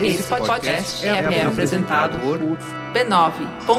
Esse podcast é, é apresentado por b9.com.br.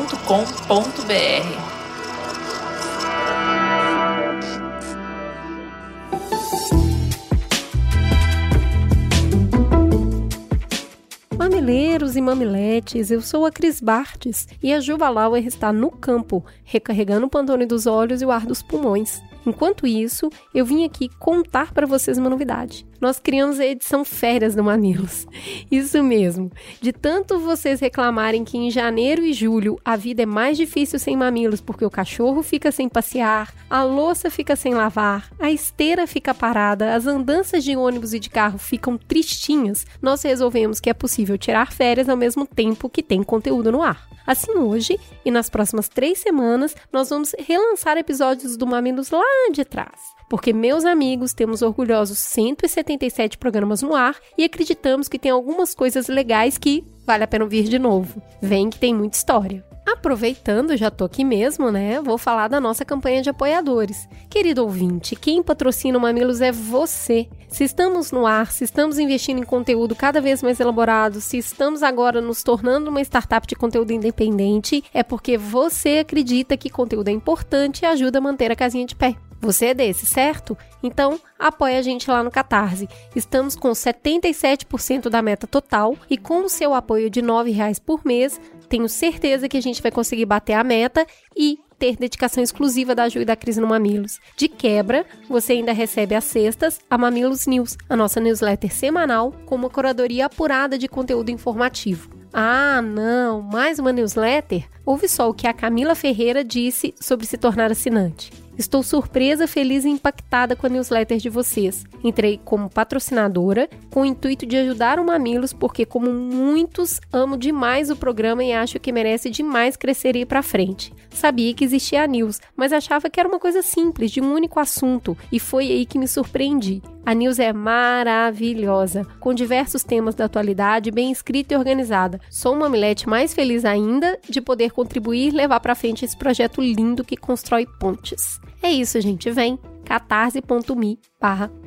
Mamileiros e mamiletes, eu sou a Cris Bartes e a Juva Lauer está no campo, recarregando o pantone dos olhos e o ar dos pulmões. Enquanto isso, eu vim aqui contar para vocês uma novidade. Nós criamos a edição Férias do Mamilos. Isso mesmo. De tanto vocês reclamarem que em janeiro e julho a vida é mais difícil sem mamilos porque o cachorro fica sem passear, a louça fica sem lavar, a esteira fica parada, as andanças de ônibus e de carro ficam tristinhas, nós resolvemos que é possível tirar férias ao mesmo tempo que tem conteúdo no ar. Assim, hoje e nas próximas três semanas, nós vamos relançar episódios do Mamilos lá de trás. Porque, meus amigos, temos orgulhosos 177 programas no ar e acreditamos que tem algumas coisas legais que vale a pena ouvir de novo. Vem que tem muita história. Aproveitando, já tô aqui mesmo, né? Vou falar da nossa campanha de apoiadores. Querido ouvinte, quem patrocina o Mamilos é você. Se estamos no ar, se estamos investindo em conteúdo cada vez mais elaborado, se estamos agora nos tornando uma startup de conteúdo independente, é porque você acredita que conteúdo é importante e ajuda a manter a casinha de pé. Você é desse, certo? Então, apoie a gente lá no Catarse. Estamos com 77% da meta total e com o seu apoio de R$ 9,00 por mês, tenho certeza que a gente vai conseguir bater a meta e ter dedicação exclusiva da Ju da Cris no Mamilos. De quebra, você ainda recebe às sextas a Mamilos News, a nossa newsletter semanal com uma curadoria apurada de conteúdo informativo. Ah, não, mais uma newsletter? Ouve só o que a Camila Ferreira disse sobre se tornar assinante. Estou surpresa, feliz e impactada com a newsletter de vocês. Entrei como patrocinadora com o intuito de ajudar o Mamilos, porque, como muitos, amo demais o programa e acho que merece demais crescer e ir para frente. Sabia que existia a News, mas achava que era uma coisa simples, de um único assunto, e foi aí que me surpreendi. A News é maravilhosa, com diversos temas da atualidade, bem escrita e organizada. Sou uma milete mais feliz ainda de poder contribuir e levar para frente esse projeto lindo que constrói pontes. É isso, gente. Vem catarse.me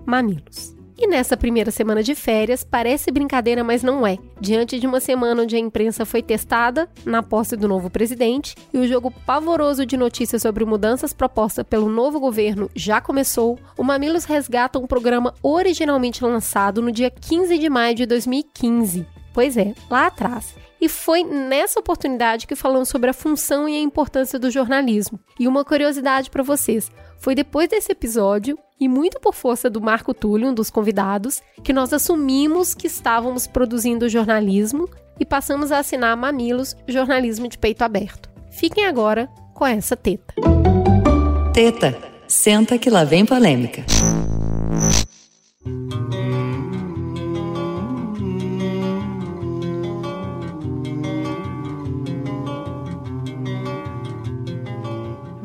mamilos. E nessa primeira semana de férias, parece brincadeira, mas não é. Diante de uma semana onde a imprensa foi testada na posse do novo presidente e o jogo pavoroso de notícias sobre mudanças propostas pelo novo governo já começou, o Mamilos resgata um programa originalmente lançado no dia 15 de maio de 2015. Pois é, lá atrás. E foi nessa oportunidade que falamos sobre a função e a importância do jornalismo. E uma curiosidade para vocês: foi depois desse episódio, e muito por força do Marco Túlio, um dos convidados, que nós assumimos que estávamos produzindo jornalismo e passamos a assinar Mamilos Jornalismo de Peito Aberto. Fiquem agora com essa teta. Teta, senta que lá vem polêmica.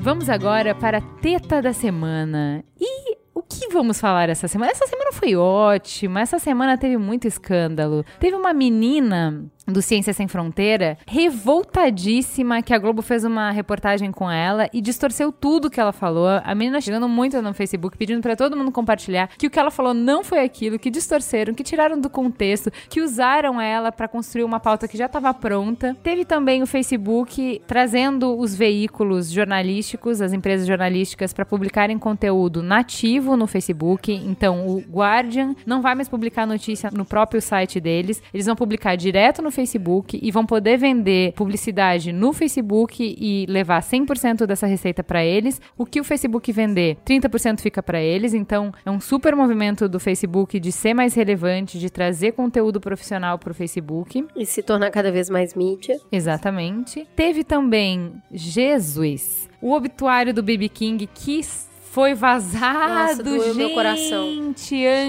Vamos agora para a teta da semana. E o que vamos falar essa semana? Essa semana foi ótima, essa semana teve muito escândalo. Teve uma menina do Ciência Sem Fronteira, revoltadíssima que a Globo fez uma reportagem com ela e distorceu tudo que ela falou. A menina chegando muito no Facebook pedindo para todo mundo compartilhar que o que ela falou não foi aquilo, que distorceram, que tiraram do contexto, que usaram ela para construir uma pauta que já estava pronta. Teve também o Facebook trazendo os veículos jornalísticos, as empresas jornalísticas para publicarem conteúdo nativo no Facebook. Então, o Guardian não vai mais publicar notícia no próprio site deles, eles vão publicar direto no Facebook e vão poder vender publicidade no Facebook e levar 100% dessa receita para eles. O que o Facebook vender, 30% fica para eles. Então, é um super movimento do Facebook de ser mais relevante, de trazer conteúdo profissional para o Facebook. E se tornar cada vez mais mídia. Exatamente. Teve também Jesus, o obituário do BB King que foi vazado, Nossa, gente, meu coração.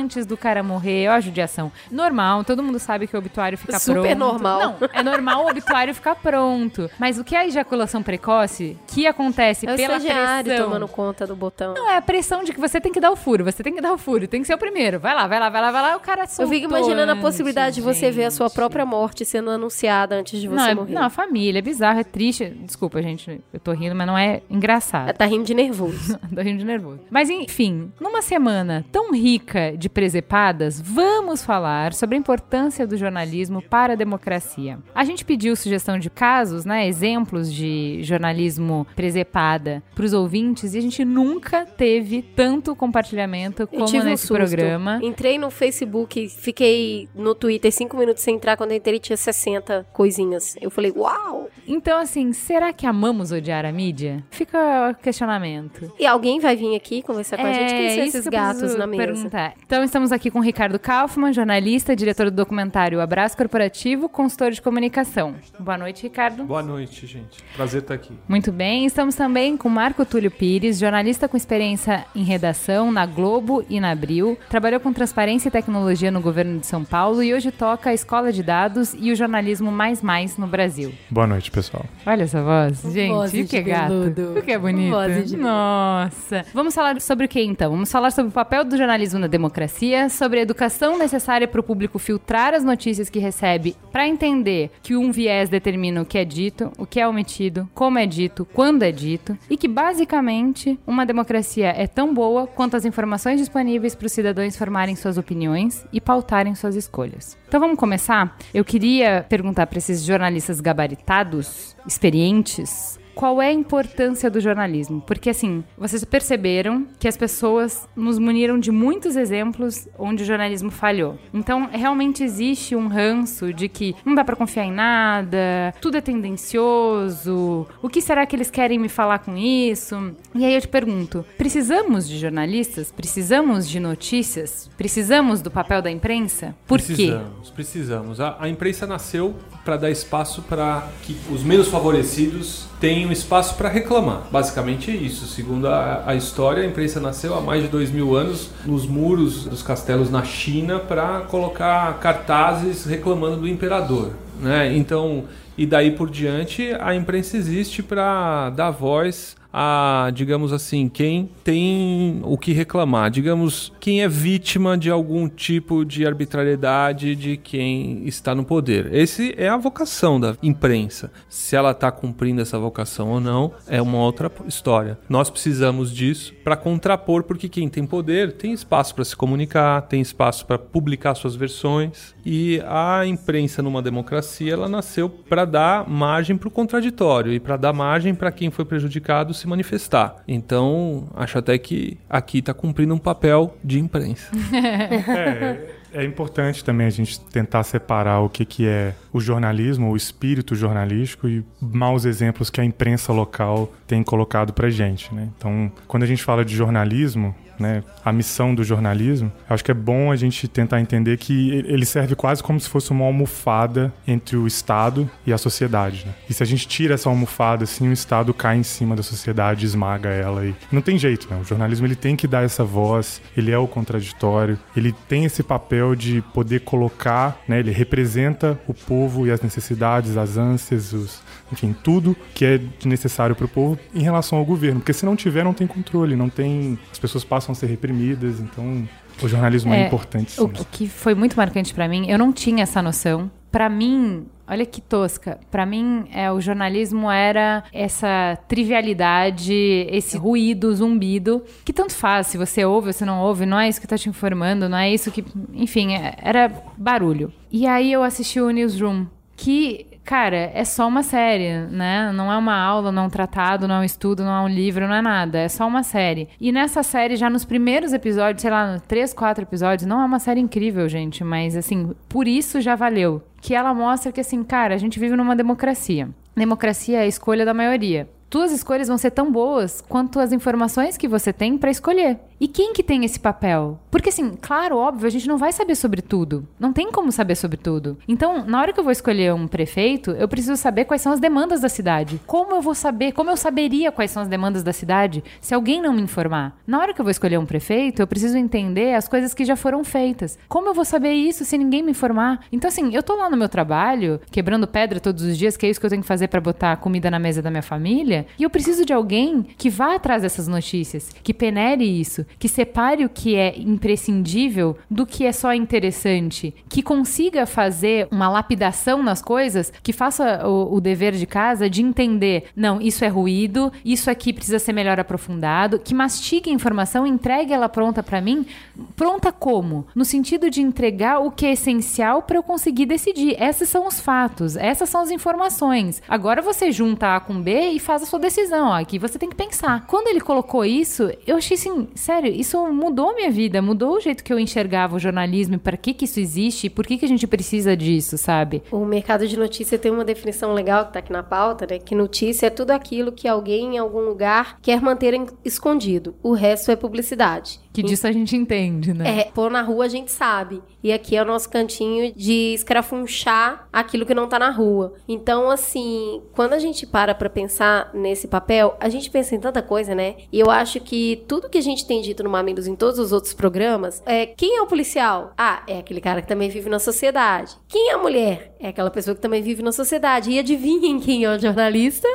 antes do cara morrer. Ó, a judiação. Normal, todo mundo sabe que o obituário fica Super pronto. normal. Não, é normal o obituário ficar pronto. Mas o que é a ejaculação precoce, que acontece É o pela pressão... tomando conta do botão. Não, é a pressão de que você tem que dar o furo, você tem que dar o furo, tem que ser o primeiro. Vai lá, vai lá, vai lá, vai lá, o cara Eu soltou fico imaginando a possibilidade de você ver a sua gente. própria morte sendo anunciada antes de você Não, é, morrer. não, a família, é bizarro, é triste. Desculpa, gente, eu tô rindo, mas não é engraçado. Ela tá rindo de nervoso. tô rindo de nervoso. Mas enfim, numa semana tão rica de presepadas, vamos falar sobre a importância do jornalismo para a democracia. A gente pediu sugestão de casos, né, exemplos de jornalismo presepada para os ouvintes e a gente nunca teve tanto compartilhamento como um nesse programa. Entrei no Facebook, fiquei no Twitter cinco minutos sem entrar. Quando eu entrei, tinha 60 coisinhas. Eu falei, uau! Então, assim, será que amamos odiar a mídia? Fica o questionamento. E alguém vai vir aqui conversar com a gente? Quem são É, isso esses que gatos na mesa? Perguntar. Então, estamos aqui com o Ricardo Kaufmann, jornalista, diretor do documentário Abraço Corporativo, consultor de comunicação. Boa noite, Ricardo. Boa noite, gente. Prazer estar aqui. Muito bem, estamos também com Marco Túlio Pires, jornalista com experiência em redação na Globo e na Abril. Trabalhou com transparência e tecnologia no governo de São Paulo e hoje toca a escola de dados e o jornalismo mais mais no Brasil. Boa noite, pessoal. Olha essa voz, gente, Voz o que é gato, o que é bonito. Voz de veludo. Nossa. Vamos falar sobre o que então? Vamos falar sobre o papel do jornalismo na democracia, sobre a educação necessária para o público filtrar as notícias que recebe para entender que um viés determina o que é dito, o que é omitido, como é dito, quando é dito, e que basicamente uma democracia é tão boa quanto as informações disponíveis para os cidadãos formarem suas opiniões e pautarem suas escolhas. Então vamos começar? Eu queria perguntar para esses jornalistas gabaritados, experientes, qual é a importância do jornalismo? Porque, assim, vocês perceberam que as pessoas nos muniram de muitos exemplos onde o jornalismo falhou. Então, realmente existe um ranço de que não dá pra confiar em nada, tudo é tendencioso, o que será que eles querem me falar com isso? E aí eu te pergunto: precisamos de jornalistas? Precisamos de notícias? Precisamos do papel da imprensa? Por quê? precisamos, precisamos. A, a imprensa nasceu para dar espaço para que os menos favorecidos tenham espaço para reclamar. Basicamente é isso. Segundo a, a história, a imprensa nasceu há mais de dois mil anos nos muros dos castelos na China para colocar cartazes reclamando do imperador. Né? Então, e daí por diante, a imprensa existe para dar voz a, digamos assim, quem tem o que reclamar, digamos, quem é vítima de algum tipo de arbitrariedade de quem está no poder. Esse é a vocação da imprensa. Se ela está cumprindo essa vocação ou não, é uma outra história. Nós precisamos disso para contrapor, porque quem tem poder tem espaço para se comunicar, tem espaço para publicar suas versões. E a imprensa numa democracia, ela nasceu para dar margem para o contraditório e para dar margem para quem foi prejudicado se manifestar. Então, acho até que aqui está cumprindo um papel de imprensa. É, é importante também a gente tentar separar o que, que é o jornalismo, o espírito jornalístico e maus exemplos que a imprensa local tem colocado pra gente, né? Então, quando a gente fala de jornalismo, né, a missão do jornalismo, acho que é bom a gente tentar entender que ele serve quase como se fosse uma almofada entre o Estado e a sociedade. Né? E se a gente tira essa almofada, assim, o Estado cai em cima da sociedade, esmaga ela. E não tem jeito, né? O jornalismo ele tem que dar essa voz, ele é o contraditório, ele tem esse papel de poder colocar, né, ele representa o povo e as necessidades, as ânsias, os, enfim, tudo que é necessário para o povo em relação ao governo. Porque se não tiver, não tem controle, não tem. As pessoas passam a ser reprimidas, então o jornalismo é, É, importante. Sim. O, que foi muito marcante pra mim, eu não tinha essa noção. Pra mim, olha que tosca. Pra mim, é, o jornalismo era essa trivialidade, esse ruído, zumbido, que tanto faz se você ouve ou se não ouve, não é isso que tá te informando, não é isso que. Enfim, é- era barulho. E aí eu assisti o Newsroom, que. Cara, é só uma série, né? Não é uma aula, não é um tratado, não é um estudo, não é um livro, não é nada. É só uma série. E nessa série, já nos primeiros episódios, sei lá, três, quatro episódios, não é uma série incrível, gente, mas assim, por isso já valeu. Que ela mostra que, assim, cara, a gente vive numa democracia. Democracia é a escolha da maioria. Tuas escolhas vão ser tão boas quanto as informações que você tem pra escolher. E quem que tem esse papel? Porque assim, claro, óbvio, a gente não vai saber sobre tudo. Não tem como saber sobre tudo. Então, na hora que eu vou escolher um prefeito, eu preciso saber quais são as demandas da cidade. Como eu vou saber? Como eu saberia quais são as demandas da cidade se alguém não me informar? Na hora que eu vou escolher um prefeito, eu preciso entender as coisas que já foram feitas. Como eu vou saber isso se ninguém me informar? Então, assim, eu tô lá no meu trabalho, quebrando pedra todos os dias, que é isso que eu tenho que fazer pra botar comida na mesa da minha família, e eu preciso de alguém que vá atrás dessas notícias, que penere isso, que separe o que é imprescindível do que é só interessante, que consiga fazer uma lapidação nas coisas, que faça o, o dever de casa de entender, não, isso é ruído, isso aqui precisa ser melhor aprofundado, que mastigue a informação, entregue ela pronta para mim, pronta como? No sentido de entregar o que é essencial para eu conseguir decidir. Esses são os fatos, essas são as informações. Agora você junta A com B e faz a sua decisão. Ó, aqui você tem que pensar. Quando ele colocou isso, eu achei assim, sério, isso mudou a minha vida, mudou o jeito que eu enxergava o jornalismo para que que isso existe e por que que a gente precisa disso, sabe? O mercado de notícia tem uma definição legal que tá aqui na pauta, né? Que notícia é tudo aquilo que alguém em algum lugar quer manter escondido. O resto é publicidade. Que disso a gente entende, né? É, pôr na rua a gente sabe. E aqui é o nosso cantinho de escrafunchar aquilo que não tá na rua. Então, assim, quando a gente para pra pensar nesse papel, a gente pensa em tanta coisa, né? E eu acho que tudo que a gente tem dito no Mamilos em todos os outros programas é quem é o policial? Ah, é aquele cara que também vive na sociedade. Quem é a mulher? É aquela pessoa que também vive na sociedade. E adivinhem quem é o jornalista?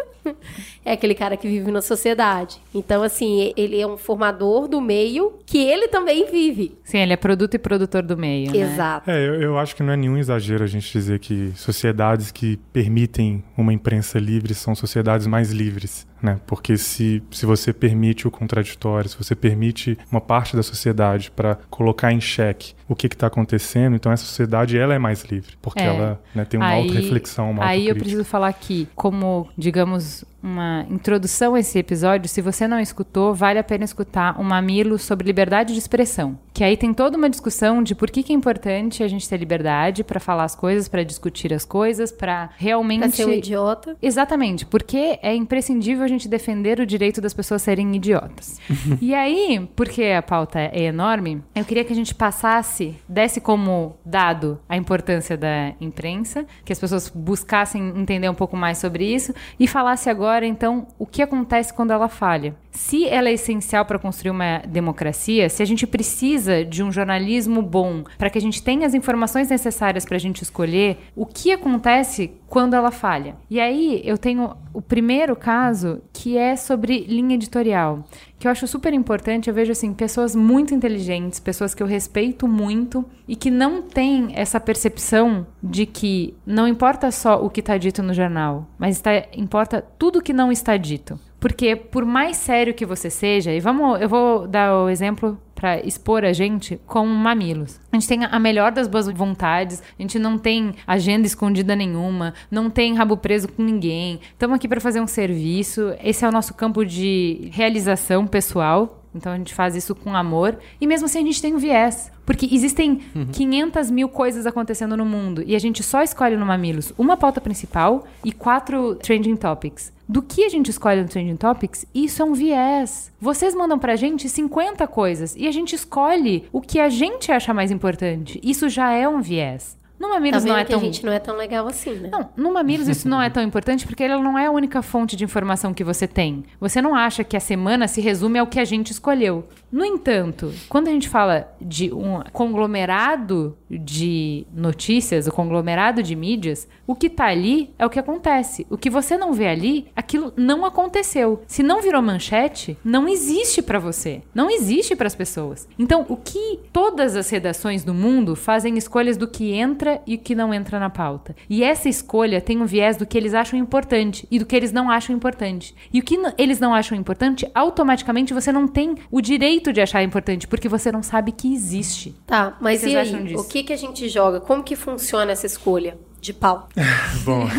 É aquele cara que vive na sociedade. Então, assim, ele é um formador do meio que ele também vive. Sim, ele é produto e produtor do meio, né? Exato. É, eu, eu acho que não é nenhum exagero a gente dizer que sociedades que permitem uma imprensa livre são sociedades mais livres, né? Porque se, se você permite o contraditório, se você permite uma parte da sociedade para colocar em xeque o que está acontecendo, então essa sociedade ela é mais livre, porque É. ela né, tem uma auto-reflexão, uma Aí eu preciso falar aqui, como, digamos, uma introdução a esse episódio, se você não escutou, vale a pena escutar um mamilo sobre liberdade de expressão. Que aí tem toda uma discussão de por que, que é importante a gente ter liberdade para falar as coisas, para discutir as coisas, para realmente. Pra ser um idiota. Exatamente, porque é imprescindível a gente defender o direito das pessoas serem idiotas. e aí, porque a pauta é enorme, eu queria que a gente passasse, desse como dado a importância da imprensa, que as pessoas buscassem entender um pouco mais sobre isso e falasse agora, então, o que acontece quando ela falha. Se ela é essencial para construir uma democracia, se a gente precisa de um jornalismo bom para que a gente tenha as informações necessárias para a gente escolher, o que acontece quando ela falha? E aí eu tenho o primeiro caso que é sobre linha editorial, que eu acho super importante. Eu vejo assim pessoas muito inteligentes, pessoas que eu respeito muito e que não têm essa percepção de que não importa só o que está dito no jornal, mas está- importa tudo que não está dito. Porque por mais sério que você seja, e vamos, eu vou dar o exemplo para expor a gente com mamilos. A gente tem a melhor das boas vontades, a gente não tem agenda escondida nenhuma, não tem rabo preso com ninguém. Estamos aqui para fazer um serviço. Esse é o nosso campo de realização pessoal. Então a gente faz isso com amor. E mesmo assim a gente tem um viés. Porque existem 500 mil coisas acontecendo no mundo. E a gente só escolhe no Mamilos uma pauta principal e quatro trending topics. Do que a gente escolhe no Trending Topics, isso é um viés. Vocês mandam pra gente 50 coisas e a gente escolhe o que a gente acha mais importante. Isso já é um viés. No Tá Mamilos vendo não é tão... a gente não é tão legal assim, né? Não, no Mamilos isso não é tão importante porque ela não é a única fonte de informação que você tem. Você não acha que a semana se resume ao que a gente escolheu. No entanto, quando a gente fala de um conglomerado de notícias, o conglomerado de mídias, o que tá ali é o que acontece. O que você não vê ali, aquilo não aconteceu. Se não virou manchete, não existe pra você. Não existe para as pessoas. Então, o que todas as redações do mundo fazem escolhas do que entra e o que não entra na pauta. E essa escolha tem um viés do que eles acham importante e do que eles não acham importante. E o que eles não acham importante, automaticamente você não tem o direito de achar importante, porque você não sabe que existe. Tá, mas e aí? O que, que a gente joga? Como que funciona essa escolha de pau? Bom,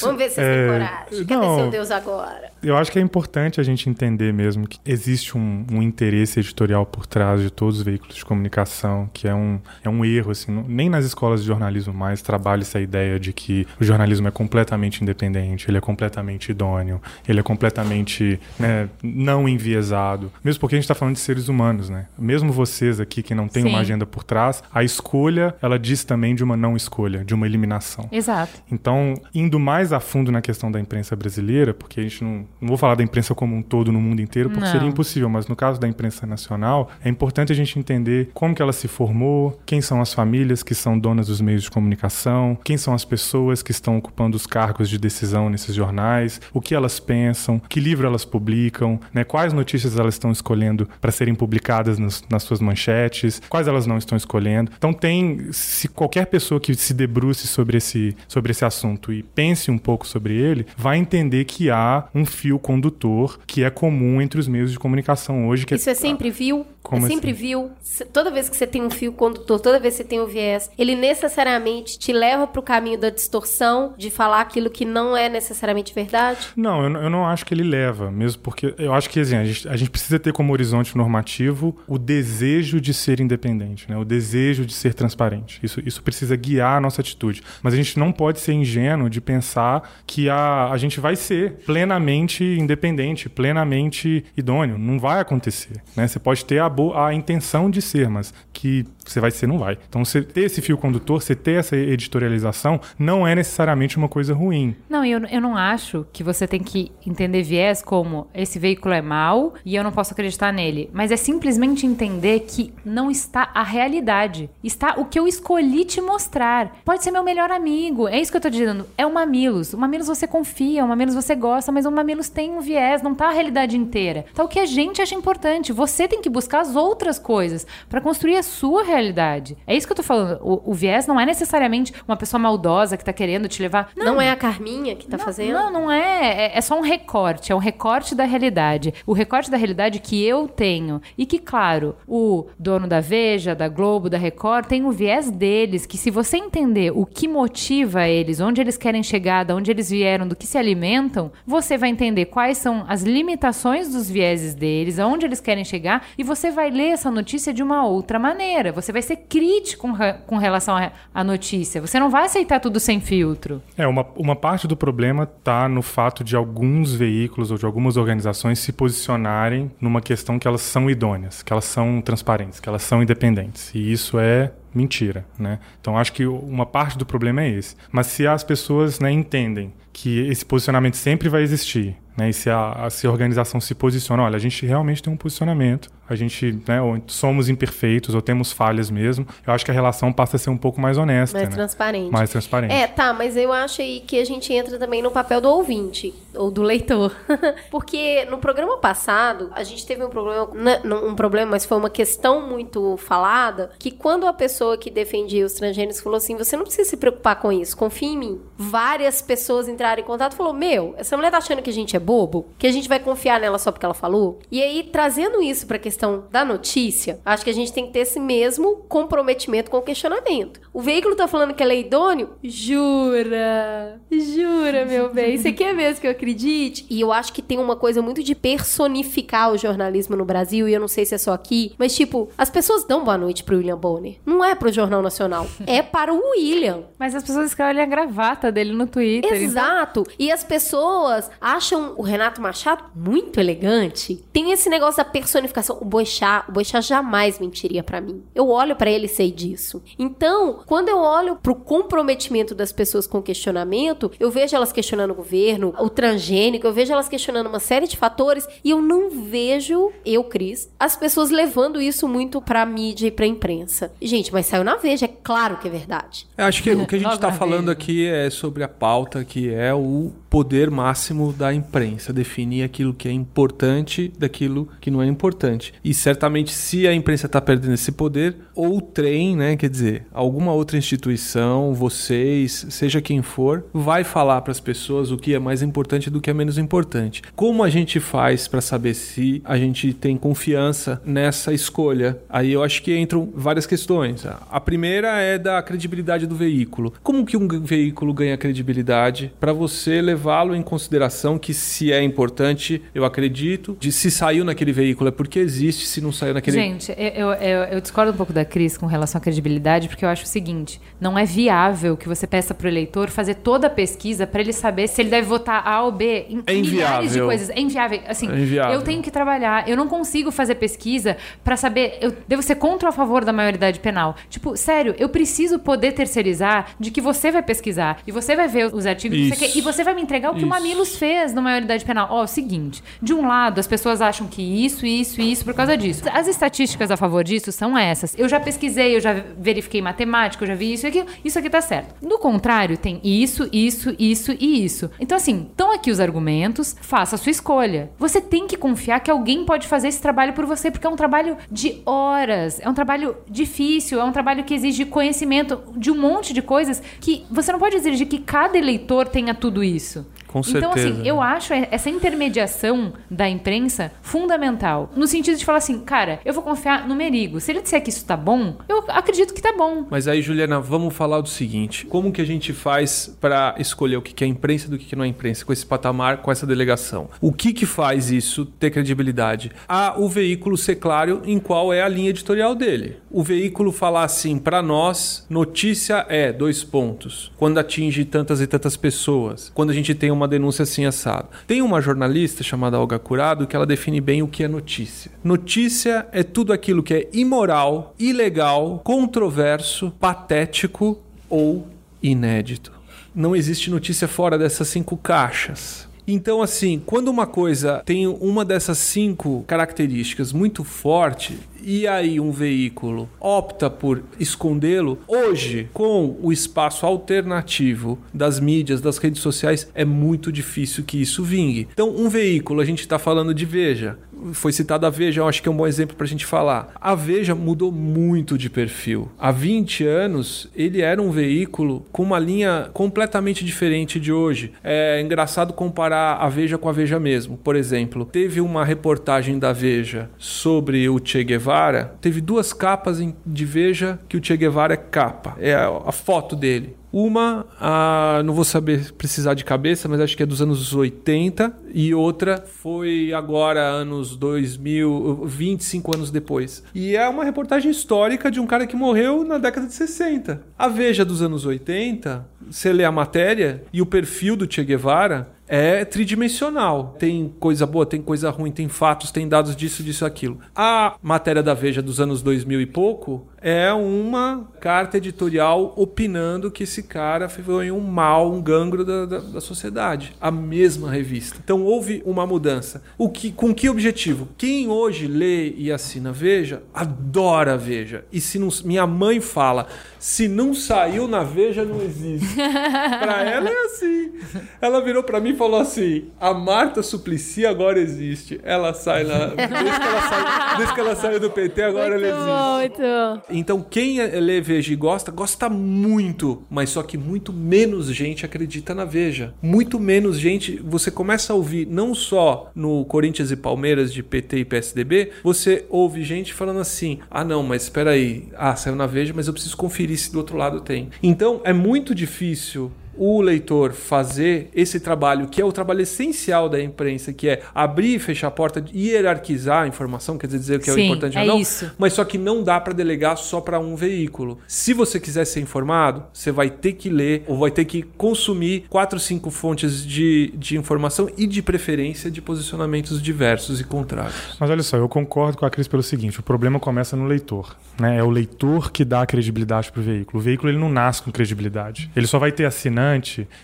Vamos ver se vocês é, têm coragem. Cadê não. seu Deus agora? Eu acho que é importante a gente entender mesmo que existe um, um interesse editorial por trás de todos os veículos de comunicação, que é um, é um erro, assim, não- nem nas escolas de jornalismo mais trabalha essa ideia de que o jornalismo é completamente independente, ele é completamente idôneo, ele é completamente né, não enviesado, mesmo porque a gente está falando de seres humanos, né? Mesmo vocês aqui que não tem Sim. uma agenda por trás, a escolha, ela diz também de uma não escolha, de uma eliminação. Exato. Então, indo mais a fundo na questão da imprensa brasileira, porque a gente não, não vou falar da imprensa como um todo no mundo inteiro, porque Não. seria impossível, mas no caso da imprensa nacional, é importante a gente entender como que ela se formou, quem são as famílias que são donas dos meios de comunicação, quem são as pessoas que estão ocupando os cargos de decisão nesses jornais, o que elas pensam, que livro elas publicam, né, quais notícias elas estão escolhendo para serem publicadas nos- nas suas manchetes, quais elas não estão escolhendo. Então tem, se qualquer pessoa que se debruce sobre esse, sobre esse assunto e pense um pouco sobre ele, vai entender que há um fio condutor que é comum entre os meios de comunicação hoje. Que Isso é sempre viu? Como é sempre assim? viu? Toda vez que você tem um fio condutor, toda vez que você tem um viés, ele necessariamente te leva pro caminho da distorção, de falar aquilo que não é necessariamente verdade? Não, eu, não- eu não acho que ele leva, mesmo porque eu acho que assim, a, gente, a gente precisa ter como horizonte normativo o desejo de ser independente, né? o desejo de ser transparente. Isso, isso precisa guiar a nossa atitude. Mas a gente não pode ser ingênuo de pensar que a, a gente vai ser plenamente independente, plenamente idôneo. Não vai acontecer. Né? Você pode ter a, a intenção de ser, mas que você vai ser, não vai. Então, você ter esse fio condutor, você ter essa editorialização, não é necessariamente uma coisa ruim. Não, eu, eu não acho que você tem que entender viés como esse veículo é mau e eu não posso acreditar nele. Mas é simplesmente entender que não está a realidade. Está o que eu escolhi te mostrar. Pode ser meu melhor amigo. É isso que eu tô dizendo. É o Mamilos. O Mamilos você confia, o Mamilos você gosta, mas o Mamilos tem um viés, não tá a realidade inteira. Tá o que a gente acha importante. Você tem que buscar as outras coisas para construir a sua realidade. É isso que eu tô falando. O, o viés não é necessariamente uma pessoa maldosa que tá querendo te levar. Não, é a Carminha que tá Não, fazendo? Não, não é. é. é só um recorte. É um recorte da realidade. O recorte da realidade que eu tenho. E que, claro, o dono da Veja, da Globo, da Record, tem o viés deles. Que se você entender o que motiva eles, onde eles querem chegar, de onde eles vieram, do que se alimentam, você vai entender quais são as limitações dos vieses deles, aonde eles querem chegar, e você vai ler essa notícia de uma outra maneira. Você vai ser crítico com, com relação à- à notícia. Você não vai aceitar tudo sem filtro. É, uma, uma parte do problema está no fato de alguns veículos ou de algumas organizações se posicionarem numa questão que elas são idôneas, que elas são transparentes, que elas são independentes. E isso é mentira, né? Então acho que uma parte do problema é esse. Mas se as pessoas né, entendem que esse posicionamento sempre vai existir, né? E se a, se a organização se posiciona, olha, a gente realmente tem um posicionamento, a gente, né, ou somos imperfeitos ou temos falhas mesmo, eu acho que a relação passa a ser um pouco mais honesta, Mais né? transparente. Mais transparente. É, tá, mas eu acho aí que a gente entra também no papel do ouvinte, ou do leitor. Porque no programa passado, a gente teve um problema, né, um problema, mas foi uma questão muito falada, que quando a pessoa que defendia os transgêneros falou assim, você não precisa se preocupar com isso, confia em mim. Várias pessoas entraram em contato e falou, meu, essa mulher tá achando que a gente é bobo? Que a gente vai confiar nela só porque ela falou? E aí, trazendo isso pra questão da notícia, acho que a gente tem que ter esse mesmo comprometimento com o questionamento. O veículo tá falando que ela é idôneo? Jura? Jura, meu bem? Você quer mesmo que eu acredite? E eu acho que tem uma coisa muito de personificar o jornalismo no Brasil, e eu não sei se é só aqui, mas tipo, as pessoas dão boa noite pro William Bonner. Não é pro Jornal Nacional, é para o William. Mas as pessoas escolhem a gravata dele no Twitter. então- Exato. E as pessoas acham o Renato Machado muito elegante. Tem esse negócio da personificação. O Boixá, o Boixá jamais mentiria pra mim. Eu olho pra ele e sei disso. Então, quando eu olho pro comprometimento das pessoas com o questionamento, eu vejo elas questionando o governo, o transgênico, eu vejo elas questionando uma série de fatores e eu não vejo, eu, Cris, as pessoas levando isso muito pra mídia e pra imprensa. Gente, mas saiu na Veja, é claro que é verdade. Eu acho que o que a gente está falando aqui é sobre a pauta que é o poder máximo da imprensa, definir aquilo que é importante daquilo que não é importante. E certamente se a imprensa está perdendo esse poder, ou trem, né, quer dizer, alguma outra instituição, vocês, seja quem for, vai falar para as pessoas o que é mais importante do que é menos importante. Como a gente faz para saber se a gente tem confiança nessa escolha? Aí eu acho que entram várias questões. A primeira é da credibilidade do veículo. Como que um veículo ganha credibilidade para você levá-lo em consideração que se é importante, eu acredito, de se saiu naquele veículo é porque existe, se não saiu naquele Gente, eu, eu- eu discordo um pouco da Cris com relação à credibilidade, porque eu acho o seguinte: não é viável que você peça pro eleitor fazer toda a pesquisa para ele saber se ele deve votar A ou B em É milhares de coisas. É inviável. Assim, É inviável. eu tenho que trabalhar, eu não consigo fazer pesquisa para saber, eu devo ser contra ou a favor da maioridade penal. Tipo, sério, eu preciso poder terceirizar de que você vai pesquisar e você vai ver os artigos que você Isso. quer, e você vai me entregar o que o Isso. Mamilos fez no maioridade penal. Ó, é o seguinte: de um lado, as pessoas acham que isso, isso e isso por causa disso. As estatísticas a favor disso são essas. Eu já pesquisei, eu já verifiquei matemática, eu já vi isso e aquilo. Isso aqui tá certo. No contrário, tem isso, isso, isso e isso. Então, assim, estão aqui os argumentos, faça a sua escolha. Você tem que confiar que alguém pode fazer esse trabalho por você, porque é um trabalho de horas, é um trabalho difícil, é um trabalho que exige conhecimento de um monte de coisas que você não pode exigir que cada eleitor tenha tudo isso. Com Então, certeza. assim, eu acho essa intermediação da imprensa fundamental. No sentido de falar assim, cara, eu vou confiar no Merigo. Se ele disser que isso tá bom, eu acredito que tá bom. Mas aí, Juliana, vamos falar do seguinte: como que a gente faz para escolher o que é imprensa do que que não é imprensa com esse patamar, com essa delegação? O que que faz isso ter credibilidade? A o veículo ser claro em qual é a linha editorial dele. O veículo falar assim, para nós, notícia é dois pontos. Quando atinge tantas e tantas pessoas, quando a gente tem uma denúncia assim assado. Tem uma jornalista chamada Olga Curado que ela define bem o que é notícia. Notícia é tudo aquilo que é imoral, ilegal, controverso, patético ou inédito. Não existe notícia fora dessas cinco caixas. Então, assim, quando uma coisa tem uma dessas cinco características muito forte, e aí um veículo opta por escondê-lo, hoje, com o espaço alternativo das mídias, das redes sociais, é muito difícil que isso vingue. Então, um veículo, a gente está falando de Veja, foi citada a Veja, eu acho que é um bom exemplo para a gente falar. A Veja mudou muito de perfil. Há 20 anos, ele era um veículo com uma linha completamente diferente de hoje. É engraçado comparar a Veja com a Veja mesmo. Por exemplo, teve uma reportagem da Veja sobre o Che Guevara. Teve duas capas de Veja que o Che Guevara é capa. É a foto dele. Uma, não vou saber precisar de cabeça, mas acho que é dos anos 80. E outra foi agora, anos 2000, 25 anos depois. E é uma reportagem histórica de um cara que morreu na década de 60. A Veja dos anos 80, você lê a matéria e o perfil do Che Guevara é tridimensional. Tem coisa boa, tem coisa ruim, tem fatos, tem dados disso, disso, aquilo. A matéria da Veja dos anos 2000 e pouco é uma carta editorial opinando que esse cara foi um mal, um gangro da, da, da sociedade. A mesma revista. Então houve uma mudança. O que, com que objetivo? Quem hoje lê e assina Veja, adora Veja. E se não, minha mãe fala, se não saiu na Veja, não existe. pra ela é assim. Ela virou pra mim e falou assim: a Marta Suplicy agora existe. Ela sai na. Desde que ela, sai, desde que ela saiu do PT, agora ela existe. muito. Então, quem lê Veja e gosta, gosta muito, mas só que muito menos gente acredita na Veja. Muito menos gente. Você começa a ouvir, não só no Corinthians e Palmeiras de PT e PSDB, você ouve gente falando assim: ah, não, mas espera aí, ah, saiu na Veja, mas eu preciso conferir se do outro lado tem. Então, é muito difícil o leitor fazer esse trabalho, que é o trabalho essencial da imprensa, que é abrir e fechar a porta, hierarquizar a informação, quer dizer que é o Sim, importante é ou não, isso. mas só que não dá para delegar só para um veículo. Se você quiser ser informado, você vai ter que ler ou vai ter que consumir quatro, cinco fontes de, de informação e de preferência de posicionamentos diversos e contrários. Mas olha só, eu concordo com a Cris pelo seguinte: o problema começa no leitor. Né? É o leitor que dá a credibilidade para o veículo. O veículo ele não nasce com credibilidade. Ele só vai ter assinante,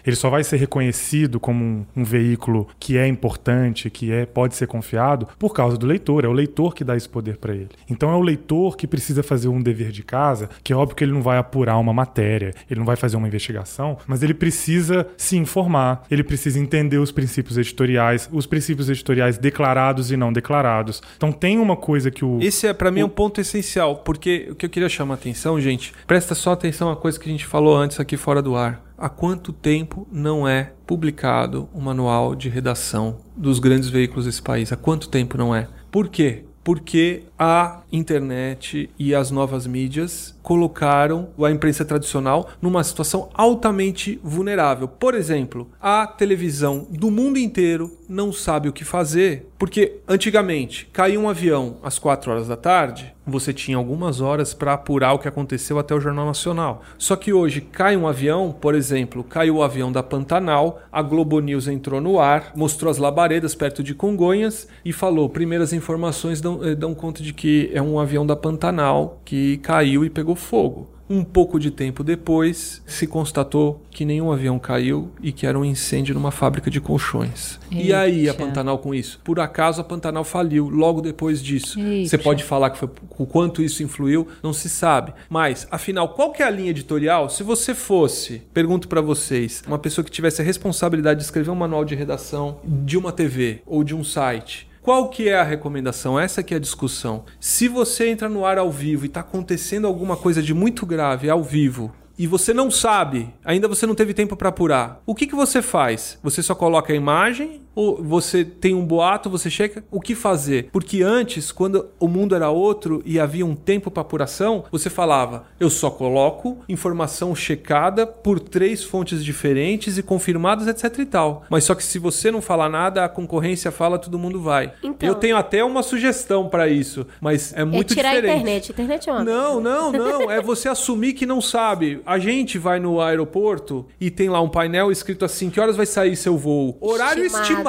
ele só vai ser reconhecido como um, um veículo que é importante, que é pode ser confiado, por causa do leitor. É o leitor que dá esse poder para ele. Então é o leitor que precisa fazer um dever de casa, que é óbvio que ele não vai apurar uma matéria, ele não vai fazer uma investigação, mas ele precisa se informar, ele precisa entender os princípios editoriais, os princípios editoriais declarados e não declarados. Então tem uma coisa que o. Esse é para mim um ponto essencial, porque o que eu queria chamar a atenção, gente, presta só atenção a coisa que a gente falou antes aqui fora do ar. Há quanto tempo não é publicado o manual de redação dos grandes veículos desse país? Há quanto tempo não é? Por quê? Porque a internet e as novas mídias colocaram a imprensa tradicional numa situação altamente vulnerável. Por exemplo, a televisão do mundo inteiro não sabe o que fazer, porque antigamente caiu um avião às 4 horas da tarde, você tinha algumas horas para apurar o que aconteceu até o Jornal Nacional. Só que hoje cai um avião, por exemplo, caiu o avião da Pantanal, a Globo News entrou no ar, mostrou as labaredas perto de Congonhas e falou: primeiras informações dão, eh, dão conta de que é um avião da Pantanal que caiu e pegou fogo. Um pouco de tempo depois, se constatou que nenhum avião caiu e que era um incêndio numa fábrica de colchões. E aí a Eita. Pantanal com isso? Por acaso a Pantanal faliu logo depois disso. Eita. Você pode falar que foi o quanto isso influiu, não se sabe. Mas, afinal, qual que é a linha editorial? Se você fosse, pergunto pra vocês, uma pessoa que tivesse a responsabilidade de escrever um manual de redação de uma TV ou de um site, qual que é a recomendação? Essa que é a discussão. Se você entra no ar ao vivo e está acontecendo alguma coisa de muito grave ao vivo, e você não sabe, ainda você não teve tempo para apurar, o que, que você faz? Você só coloca a imagem ou você tem um boato, você chega? O que fazer? Porque antes, quando o mundo era outro e havia um tempo para apuração, você falava: eu só coloco informação checada por três fontes diferentes e confirmadas, etc e tal. Mas só que se você não falar nada, a concorrência fala, todo mundo vai. Então. eu tenho até uma sugestão para isso, mas é muito é tirar diferente. a internet. A internet é uma Não, não, não. É você assumir que não sabe. A gente vai no aeroporto e tem lá um painel escrito assim: que horas vai sair seu voo? Horário estimado. Estimado.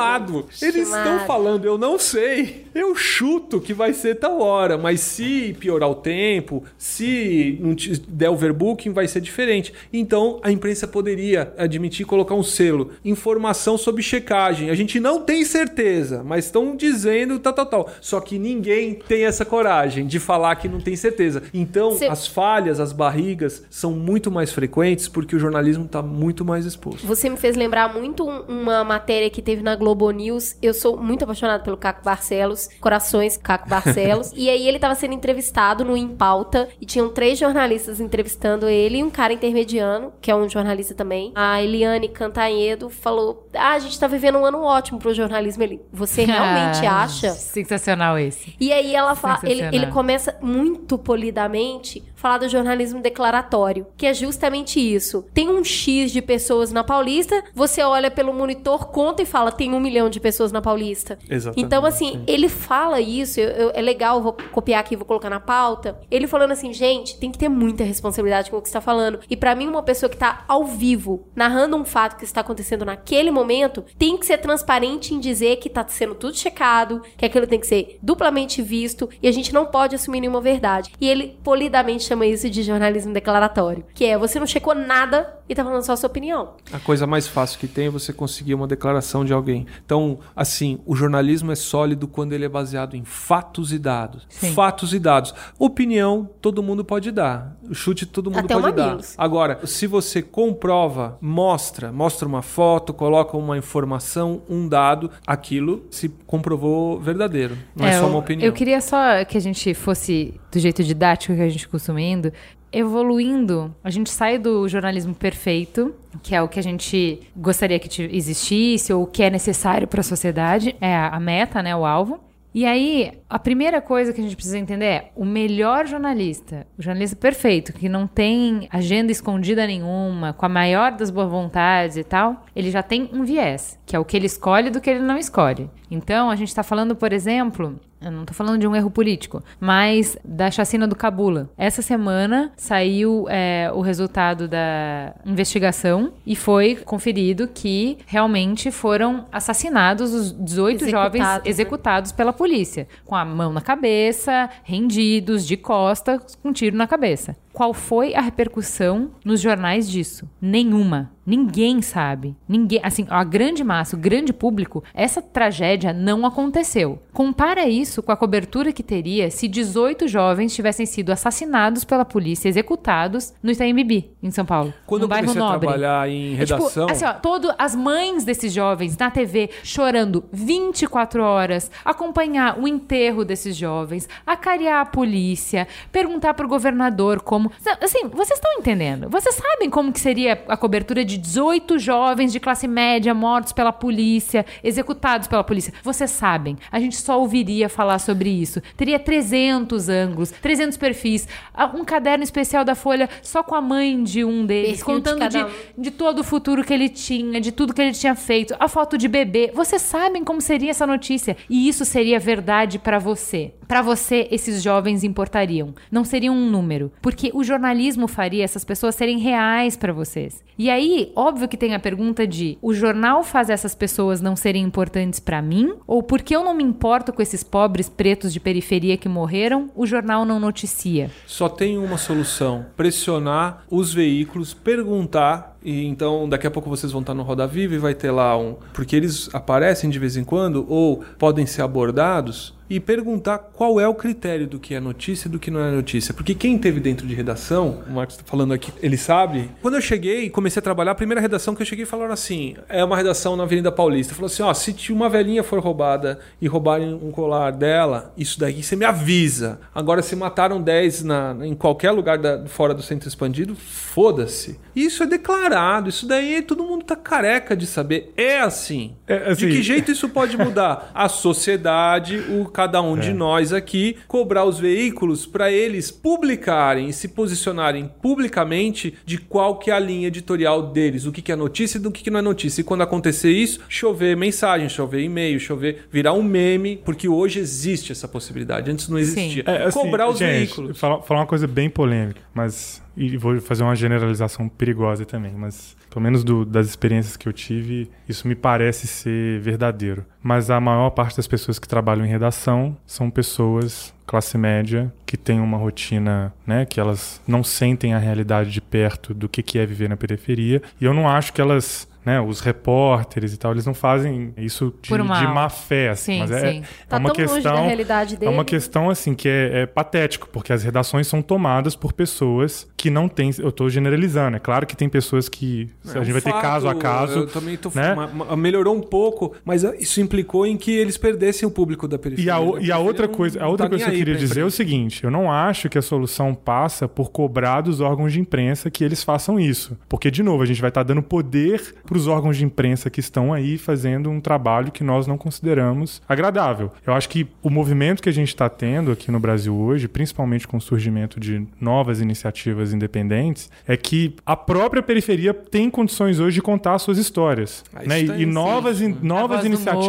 Eles estão Estimado. falando, eu não sei. Eu chuto que vai ser tal hora, mas se piorar o tempo, se não te der overbooking, vai ser diferente. Então a imprensa poderia admitir e colocar um selo: informação sobre checagem. A gente não tem certeza, mas estão dizendo tal, tal, tal. Só que ninguém tem essa coragem de falar que não tem certeza. Então Se- as falhas, as barrigas são muito mais frequentes porque o jornalismo está muito mais exposto. Você me fez lembrar muito um- uma matéria que teve na Globo News. Eu sou muito apaixonada pelo Caco Barcelos. Corações, Caco Barcelos. e aí ele tava sendo entrevistado no Em Pauta. E tinham três jornalistas entrevistando ele e um cara intermediano, que é um jornalista também. A Eliane Cantanhedo falou: Ah, a gente tá vivendo um ano ótimo pro jornalismo. Ele, você realmente Ah, acha? Sensacional esse. E aí ela fala, ele, ele começa muito polidamente falar do jornalismo declaratório, que é justamente isso. Tem um X de pessoas na Paulista, você olha pelo monitor, conta e fala, tem um milhão de pessoas na Paulista. Exatamente, Então, assim, sim. ele fala isso, eu- eu- é legal, vou copiar aqui, vou colocar na pauta. Ele falando assim, gente, tem que ter muita responsabilidade com o que você tá falando. E pra mim, uma pessoa que tá ao vivo, narrando um fato que está acontecendo naquele momento, tem que ser transparente em dizer que tá sendo tudo checado, que aquilo tem que ser duplamente visto, e a gente não pode assumir nenhuma verdade. E ele polidamente chama isso de jornalismo declaratório, que é você não checou nada e tá falando só a sua opinião. A coisa mais fácil que tem é você conseguir uma declaração de alguém. Então, assim, o jornalismo é sólido quando ele é baseado em fatos e dados. Sim. Fatos e dados. Opinião, todo mundo pode dar. O chute todo mundo Até pode dar. Mamilos. Agora, se você comprova, mostra, mostra uma foto, coloca uma informação, um dado, aquilo se comprovou verdadeiro. Não é, só eu- uma opinião. Eu queria só que a gente fosse do jeito didático que a gente costuma indo, evoluindo. A gente sai do jornalismo perfeito, que é o que a gente gostaria que ti- existisse ou o que é necessário para a sociedade, é a meta, né, o alvo. E aí, a primeira coisa que a gente precisa entender é o melhor jornalista, o jornalista perfeito, que não tem agenda escondida nenhuma, com a maior das boas vontades e tal, ele já tem um viés, que é o que ele escolhe do que ele não escolhe. Então, a gente tá falando, por exemplo, eu não tô falando de um erro político, mas da chacina do Cabula. Essa semana saiu é, o resultado da investigação e foi conferido que realmente foram assassinados os 18 jovens Executados, né? executados pela polícia, com a mão na cabeça, rendidos, de costas, com um tiro na cabeça. Qual foi a repercussão nos jornais disso? Nenhuma. Ninguém sabe. Ninguém, assim, a grande massa, o grande público, essa tragédia não aconteceu. Compara isso com a cobertura que teria se 18 jovens tivessem sido assassinados pela polícia, executados no Itaim Bibi, em São Paulo. Quando no eu bairro comecei a Nobre. trabalhar em É, tipo, redação... assim, ó, todo, as mães desses jovens na TV chorando 24 horas, acompanhar o enterro desses jovens, acariar a polícia, perguntar pro governador como. Assim, vocês estão entendendo? Vocês sabem como que seria a cobertura de 18 jovens de classe média mortos pela polícia, executados pela polícia? Vocês sabem. A gente só ouviria falar sobre isso. Teria 300 ângulos, 300 perfis, um caderno especial da Folha só com a mãe de um deles, Perfil de contando de, um. de todo o futuro que ele tinha, de tudo que ele tinha feito, a foto de bebê. Vocês sabem como seria essa notícia e isso seria verdade pra você. Para você esses jovens importariam? Não seriam um número, porque o jornalismo faria essas pessoas serem reais para vocês. E aí, óbvio que tem a pergunta de: o jornal faz essas pessoas não serem importantes para mim? Ou porque eu não me importo com esses pobres pretos de periferia que morreram, o jornal não noticia? Só tem uma solução: pressionar os veículos, perguntar e então daqui a pouco vocês vão estar no Roda Viva e vai ter lá um. Porque eles aparecem de vez em quando ou podem ser abordados e perguntar qual é o critério do que é notícia e do que não é notícia. Porque quem teve dentro de redação, o Marcos está falando aqui, ele sabe. Quando eu cheguei e comecei a trabalhar, a primeira redação que eu cheguei falaram assim: é uma redação na Avenida Paulista. Falou assim: ó, se uma velhinha for roubada e roubarem um colar dela, isso daqui você me avisa. Agora, se mataram 10 na, em qualquer lugar da, fora do centro expandido, foda-se. Isso é declarado, isso daí todo mundo tá careca de saber. É assim. É, assim... De que jeito isso pode mudar? A sociedade, o cada um é. de nós aqui, cobrar os veículos para eles publicarem e se posicionarem publicamente de qual que é a linha editorial deles, o que, que é notícia e do que, que não é notícia. E quando acontecer isso, chover mensagem, chover e-mail, chover, virar um meme, porque hoje existe essa possibilidade. Antes não existia. É, assim, cobrar os gente, veículos. Falar, falar uma coisa bem polêmica, mas e vou fazer uma generalização perigosa também, mas pelo menos do, das experiências que eu tive, isso me parece ser verdadeiro. Mas a maior parte das pessoas que trabalham em redação são pessoas classe média que têm uma rotina, né, que elas não sentem a realidade de perto do que que é viver na periferia. E eu não acho que elas né, os repórteres e tal, eles não fazem isso de, de má fé, assim, sim, mas é, sim. Tá é uma tão longe questão, da realidade é uma questão assim que é, é patético, porque as redações são tomadas por pessoas que não têm, eu estou generalizando, é claro que tem pessoas que É a gente um vai ter fato, caso a caso, Eu também tô, né? ma- ma- melhorou um pouco, mas isso implicou em que eles perdessem o público da periferia. E a, o- e a outra Não- coisa, a outra tá coisa que eu queria dizer é o seguinte: eu não acho que a solução passa por cobrar dos órgãos de imprensa que eles façam isso. Porque, de novo, a gente vai estar dando poder para os órgãos de imprensa que estão aí fazendo um trabalho que nós não consideramos agradável. Eu acho que o movimento que a gente está tendo aqui no Brasil hoje, principalmente com o surgimento de novas iniciativas independentes, é que a própria periferia tem condições hoje de contar as suas histórias. Ah, né? E, e novas, in- novas iniciativas.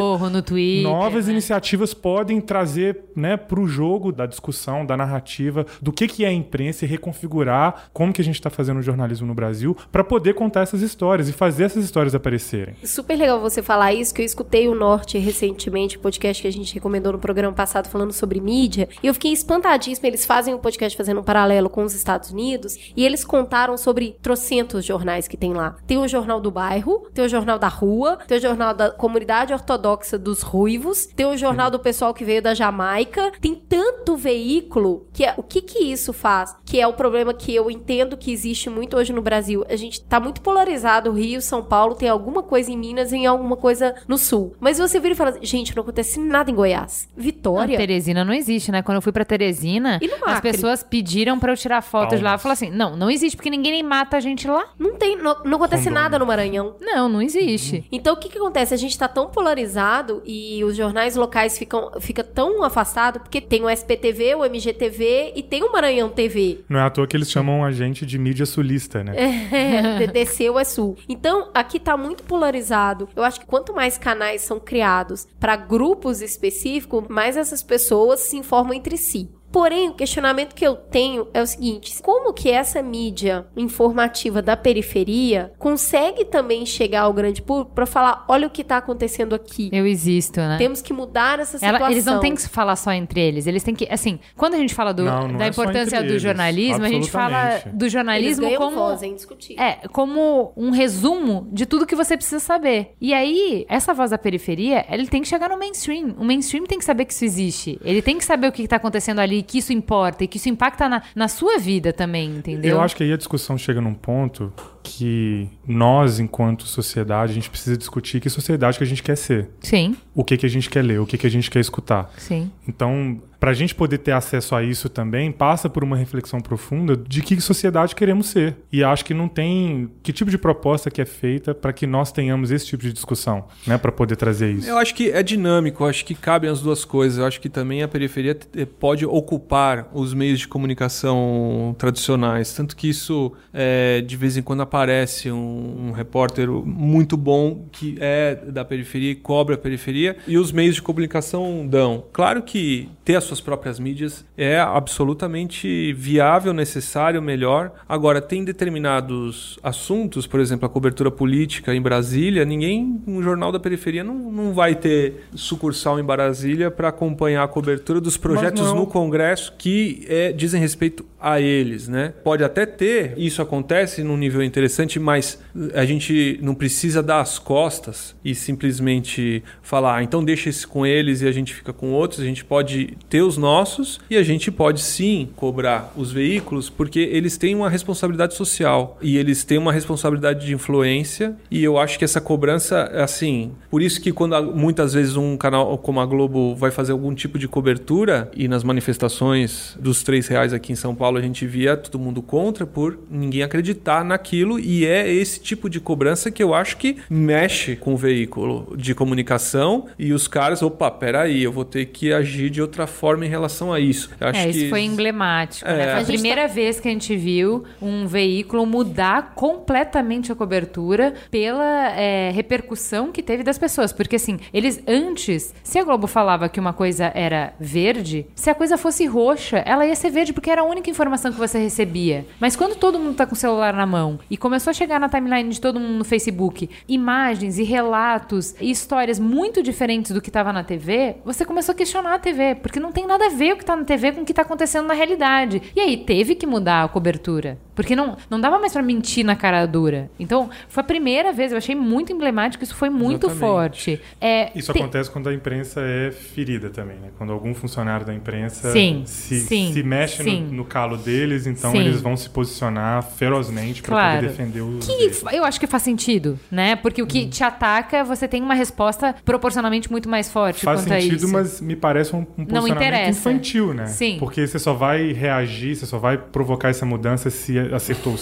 Novas né? iniciativas podem trazer né, para o jogo da discussão, da narrativa, do que, que é a imprensa e reconfigurar como que a gente está fazendo o jornalismo no Brasil para poder contar essas histórias e fazer essas histórias aparecerem. Super legal você falar isso, que eu escutei o Norte recentemente, o podcast que a gente recomendou no programa passado falando sobre mídia, e eu fiquei espantadíssima. Eles fazem um podcast fazendo um paralelo com os Estados Unidos, e eles contaram sobre trocentos jornais que tem lá. Tem o Jornal do Bairro, tem o Jornal da Rua, tem o Jornal da Comunidade Ortodoxa dos Ruivos, tem o Jornal do Pessoal que veio da Jamaica, tem tanto veículo que é, o que que isso faz? Que é o problema que eu entendo que existe muito hoje no Brasil. A gente tá muito polarizado, Rio, São Paulo, tem alguma coisa em Minas e em alguma coisa no Sul. Mas você vira e fala, gente, não acontece nada em Goiás. Não, Vitória. Teresina não existe, né? Quando eu fui pra Teresina, E as pessoas pediram pra eu tirar fotos de lá. Eu Palmas. falei assim: não, não existe, porque ninguém nem mata a gente lá. Não tem, não, não acontece Rondônia. nada no Maranhão. Não, não existe. Então, o que que acontece? A gente tá tão polarizado e os jornais locais ficam fica tão afastado porque tem o SPTV, o MGTV e tem o Maranhão TV. Não é à toa que eles chamam a gente de mídia sulista, né? É, desceu é sul. Então, aqui tá muito polarizado. Eu acho que quanto mais canais são criados para grupos específicos, mais essas pessoas se informam entre si. Porém, o questionamento que eu tenho é o seguinte: como que essa mídia informativa da periferia consegue também chegar ao grande público para falar, olha o que tá acontecendo aqui? Eu existo, né? Temos que mudar essa Ela- situação. eles não têm que falar só entre eles. Eles têm que, assim, quando a gente fala do- Não, não da é importância do eles. jornalismo, a gente fala do jornalismo como voz, é indiscutível. É, como um resumo de tudo que você precisa saber. E aí, essa voz da periferia, ele tem que chegar no mainstream. O mainstream tem que saber que isso existe. Ele tem que saber o que está acontecendo ali, que isso importa e que isso impacta na, na sua vida também, entendeu? Eu acho que aí a discussão chega num ponto que nós, enquanto sociedade, a gente precisa discutir que sociedade que a gente quer ser. Sim, O que, que a gente quer ler, o que, que a gente quer escutar. sim. Então, para a gente poder ter acesso a isso também, passa por uma reflexão profunda de que sociedade queremos ser. E acho que não tem que tipo de proposta que é feita para que nós tenhamos esse tipo de discussão, né, para poder trazer isso. Eu acho que é dinâmico, acho que cabem as duas coisas. Eu acho que também a periferia t- pode ocupar os meios de comunicação tradicionais. Tanto que isso, é, de vez em quando, aparece um, um repórter muito bom que é da periferia e cobra a periferia, e os meios de comunicação dão. Claro que ter a suas próprias mídias é absolutamente viável, necessário, melhor. Agora, tem determinados assuntos, por exemplo, a cobertura política em Brasília, ninguém, um jornal da periferia não, não vai ter sucursal em Brasília para acompanhar a cobertura dos projetos no Congresso que é, dizem respeito a eles, né? Pode até ter, isso acontece num nível interessante, mas a gente não precisa dar as costas e simplesmente falar, ah, então deixa esse com eles e a gente fica com outros. A gente pode ter os nossos e a gente pode sim cobrar os veículos porque eles têm uma responsabilidade social e eles têm uma responsabilidade de influência e eu acho que essa cobrança, assim, por isso que quando muitas vezes um canal como a Globo vai fazer algum tipo de cobertura e nas manifestações dos três reais aqui em São Paulo a gente via todo mundo contra por ninguém acreditar naquilo e é esse tipo de cobrança que eu acho que mexe com o veículo de comunicação e os caras, opa, peraí, eu vou ter que agir de outra forma em relação a isso. Eu acho É, isso que foi emblemático. É. né? Foi A primeira vez que a gente viu um veículo mudar completamente a cobertura pela é, repercussão que teve das pessoas. Porque, assim, eles antes, se a Globo falava que uma coisa era verde, se a coisa fosse roxa, ela ia ser verde porque era a única informação que você recebia. Mas quando todo mundo tá com o celular na mão e começou a chegar na timeline de todo mundo no Facebook imagens e relatos e histórias muito diferentes do que estava na TV, você começou a questionar a TV, porque não tem nada a ver o que tá na TV com o que tá acontecendo na realidade. E aí teve que mudar a cobertura, porque não, não dava mais pra mentir na cara dura. Então, foi a primeira vez, eu achei muito emblemático, isso foi muito Exatamente. forte. É, Isso tem- acontece quando a imprensa é ferida também, né? Quando algum funcionário da imprensa Sim, se, sim, se mexe sim. no, no calo deles, então eles vão se posicionar ferozmente para Claro. poder defender os Que deles. eu acho que faz sentido, né? Porque o que Hum. te ataca, você tem uma resposta proporcionalmente muito mais forte Faz sentido, mas me parece um, um posicionamento infantil, né? Sim. Porque você só vai reagir, você só vai provocar essa mudança se acertou.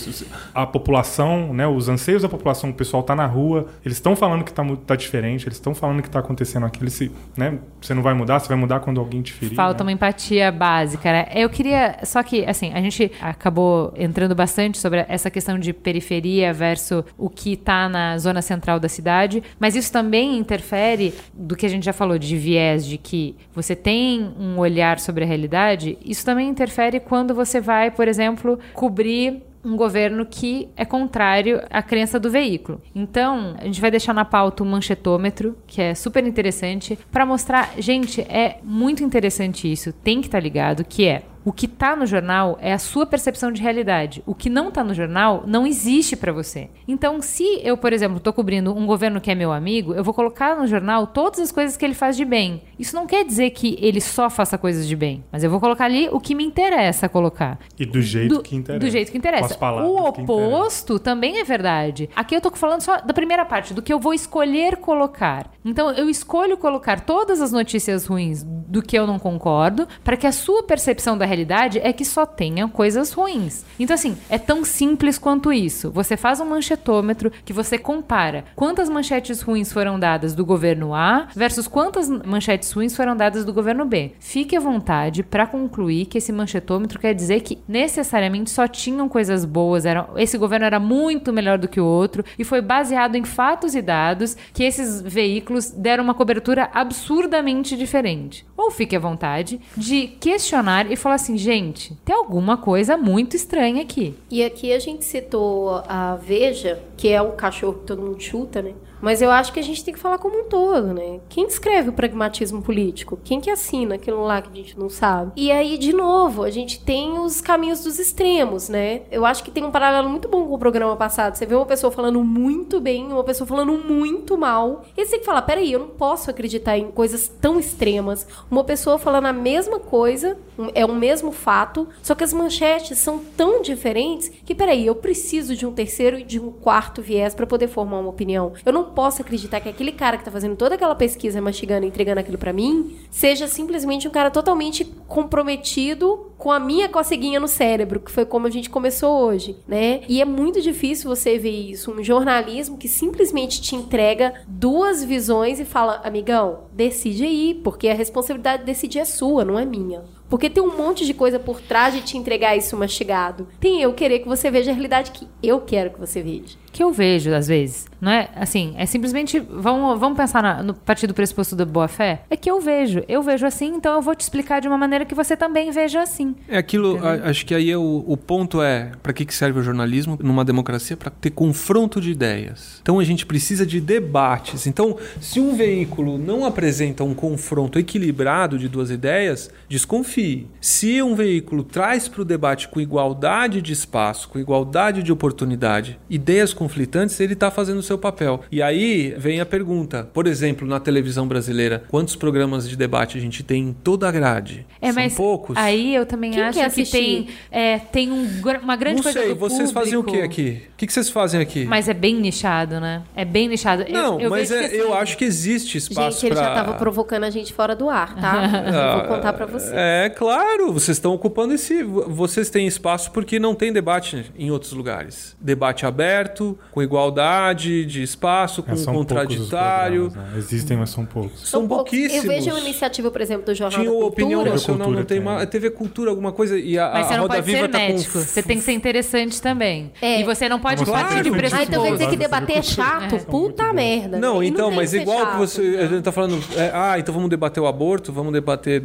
A população, né, os anseios da população, o pessoal tá na rua, eles estão falando que tá, mu- tá diferente, eles estão falando que tá acontecendo aquilo, se, né, você não vai mudar, você vai mudar quando alguém te ferir. Falta né? uma empatia básica, né? Eu queria. Só que, assim, a gente acabou entrando bastante sobre essa questão de periferia versus o que tá na zona central da cidade, mas isso também interfere do que a gente já falou de viés, de que você tem um olhar sobre a realidade, isso também interfere quando você vai, por exemplo, cobrir um governo que é contrário à crença do veículo. Então, a gente vai deixar na pauta o manchetômetro, que é super interessante, para mostrar, gente, é muito interessante isso, tem que estar ligado, que é o que tá no jornal é a sua percepção de realidade. O que não tá no jornal não existe para você. Então, se eu, por exemplo, tô cobrindo um governo que é meu amigo, eu vou colocar no jornal todas as coisas que ele faz de bem. Isso não quer dizer que ele só faça coisas de bem, mas eu vou colocar ali o que me interessa colocar. E do jeito Do- que interessa. Do jeito que interessa. O oposto também é verdade. Aqui eu tô falando só da primeira parte, do que eu vou escolher colocar. Então eu escolho colocar todas as notícias ruins do que eu não concordo, para que a sua percepção da realidade é que só tenha coisas ruins. Então assim, é tão simples quanto isso. Você faz um manchetômetro que você compara quantas manchetes ruins foram dadas do governo A versus quantas manchetes ruins foram dadas do governo B. Fique à vontade para concluir que esse manchetômetro quer dizer que necessariamente só tinham coisas boas, era, esse governo era muito melhor do que o outro e foi baseado em fatos e dados que esses veículos deram uma cobertura absurdamente diferente. Ou fique à vontade de questionar e falar assim, gente, tem alguma coisa muito estranha aqui. E aqui a gente citou a Veja, que é o cachorro que todo mundo chuta, né? Mas eu acho que a gente tem que falar como um todo, né? Quem escreve o pragmatismo político? Quem que assina aquilo lá que a gente não sabe? E aí, de novo, a gente tem os caminhos dos extremos, né? Eu acho que tem um paralelo muito bom com o programa passado. Você vê uma pessoa falando muito bem, uma pessoa falando muito mal. E você tem que falar, peraí, eu não posso acreditar em coisas tão extremas. Uma pessoa falando a mesma coisa, é o mesmo fato, só que as manchetes são tão diferentes que, peraí, eu preciso de um terceiro e de um quarto viés para poder formar uma opinião. Eu não posso acreditar que aquele cara que tá fazendo toda aquela pesquisa, mastigando entregando aquilo para mim, seja simplesmente um cara totalmente comprometido com a minha coceguinha no cérebro, que foi como a gente começou hoje, né? E é muito difícil você ver isso, um jornalismo que simplesmente te entrega duas visões e fala, amigão, decide aí, porque a responsabilidade de decidir é sua, não é minha. Porque tem um monte de coisa por trás de te entregar isso mastigado. Tem eu querer que você veja a realidade que eu quero que você veja. Que eu vejo às vezes. Não é assim, é simplesmente. Vamos, vamos pensar na- no partido pressuposto da boa fé? É que eu vejo. Eu vejo assim, então eu vou te explicar de uma maneira que você também veja assim. É aquilo, a- acho que aí é o, o ponto é para que, que serve o jornalismo numa democracia para ter confronto de ideias. Então a gente precisa de debates. Então, se um veículo não apresenta um confronto equilibrado de duas ideias, desconfie. Se um veículo traz para o debate com igualdade de espaço, com igualdade de oportunidade, ideias conflitantes, ele está fazendo o seu papel. E aí vem a pergunta, por exemplo, na televisão brasileira, quantos programas de debate a gente tem em toda a grade? É, São mas poucos? aí eu também Quem acho que tem, é, tem um uma grande não coisa sei, do vocês fazem o que público. aqui? O que, que vocês fazem aqui? Mas é bem nichado, né? É bem nichado. Eu- não, eu, mas vejo é- que, eu assim, acho que existe espaço gente, ele pra... já tava provocando a gente fora do ar, tá? Vou contar pra você. É, claro, vocês estão ocupando esse. Vocês têm espaço porque não tem debate em outros lugares. Debate aberto, com igualdade de espaço, com É, são os contraditório. programas, né? Existem, mas são poucos. São poucos. pouquíssimos. Eu vejo uma iniciativa, por exemplo, do Jornal Tinha da o Opinião Cultura. Nacional, Cultura não tem tem. uma. TV Cultura, alguma coisa. E a, Mas a você não Roda pode Viva ser tá médico. com. Você tem que ser interessante também. É. E você não pode Claro. partir de Ah, Ah, pressuposto. então quer dizer que Cultura. debater é chato? São muito Puta merda. Não, então, tem mas que igual que chato. você. A gente tá falando. é, ah, então vamos debater o aborto, vamos debater.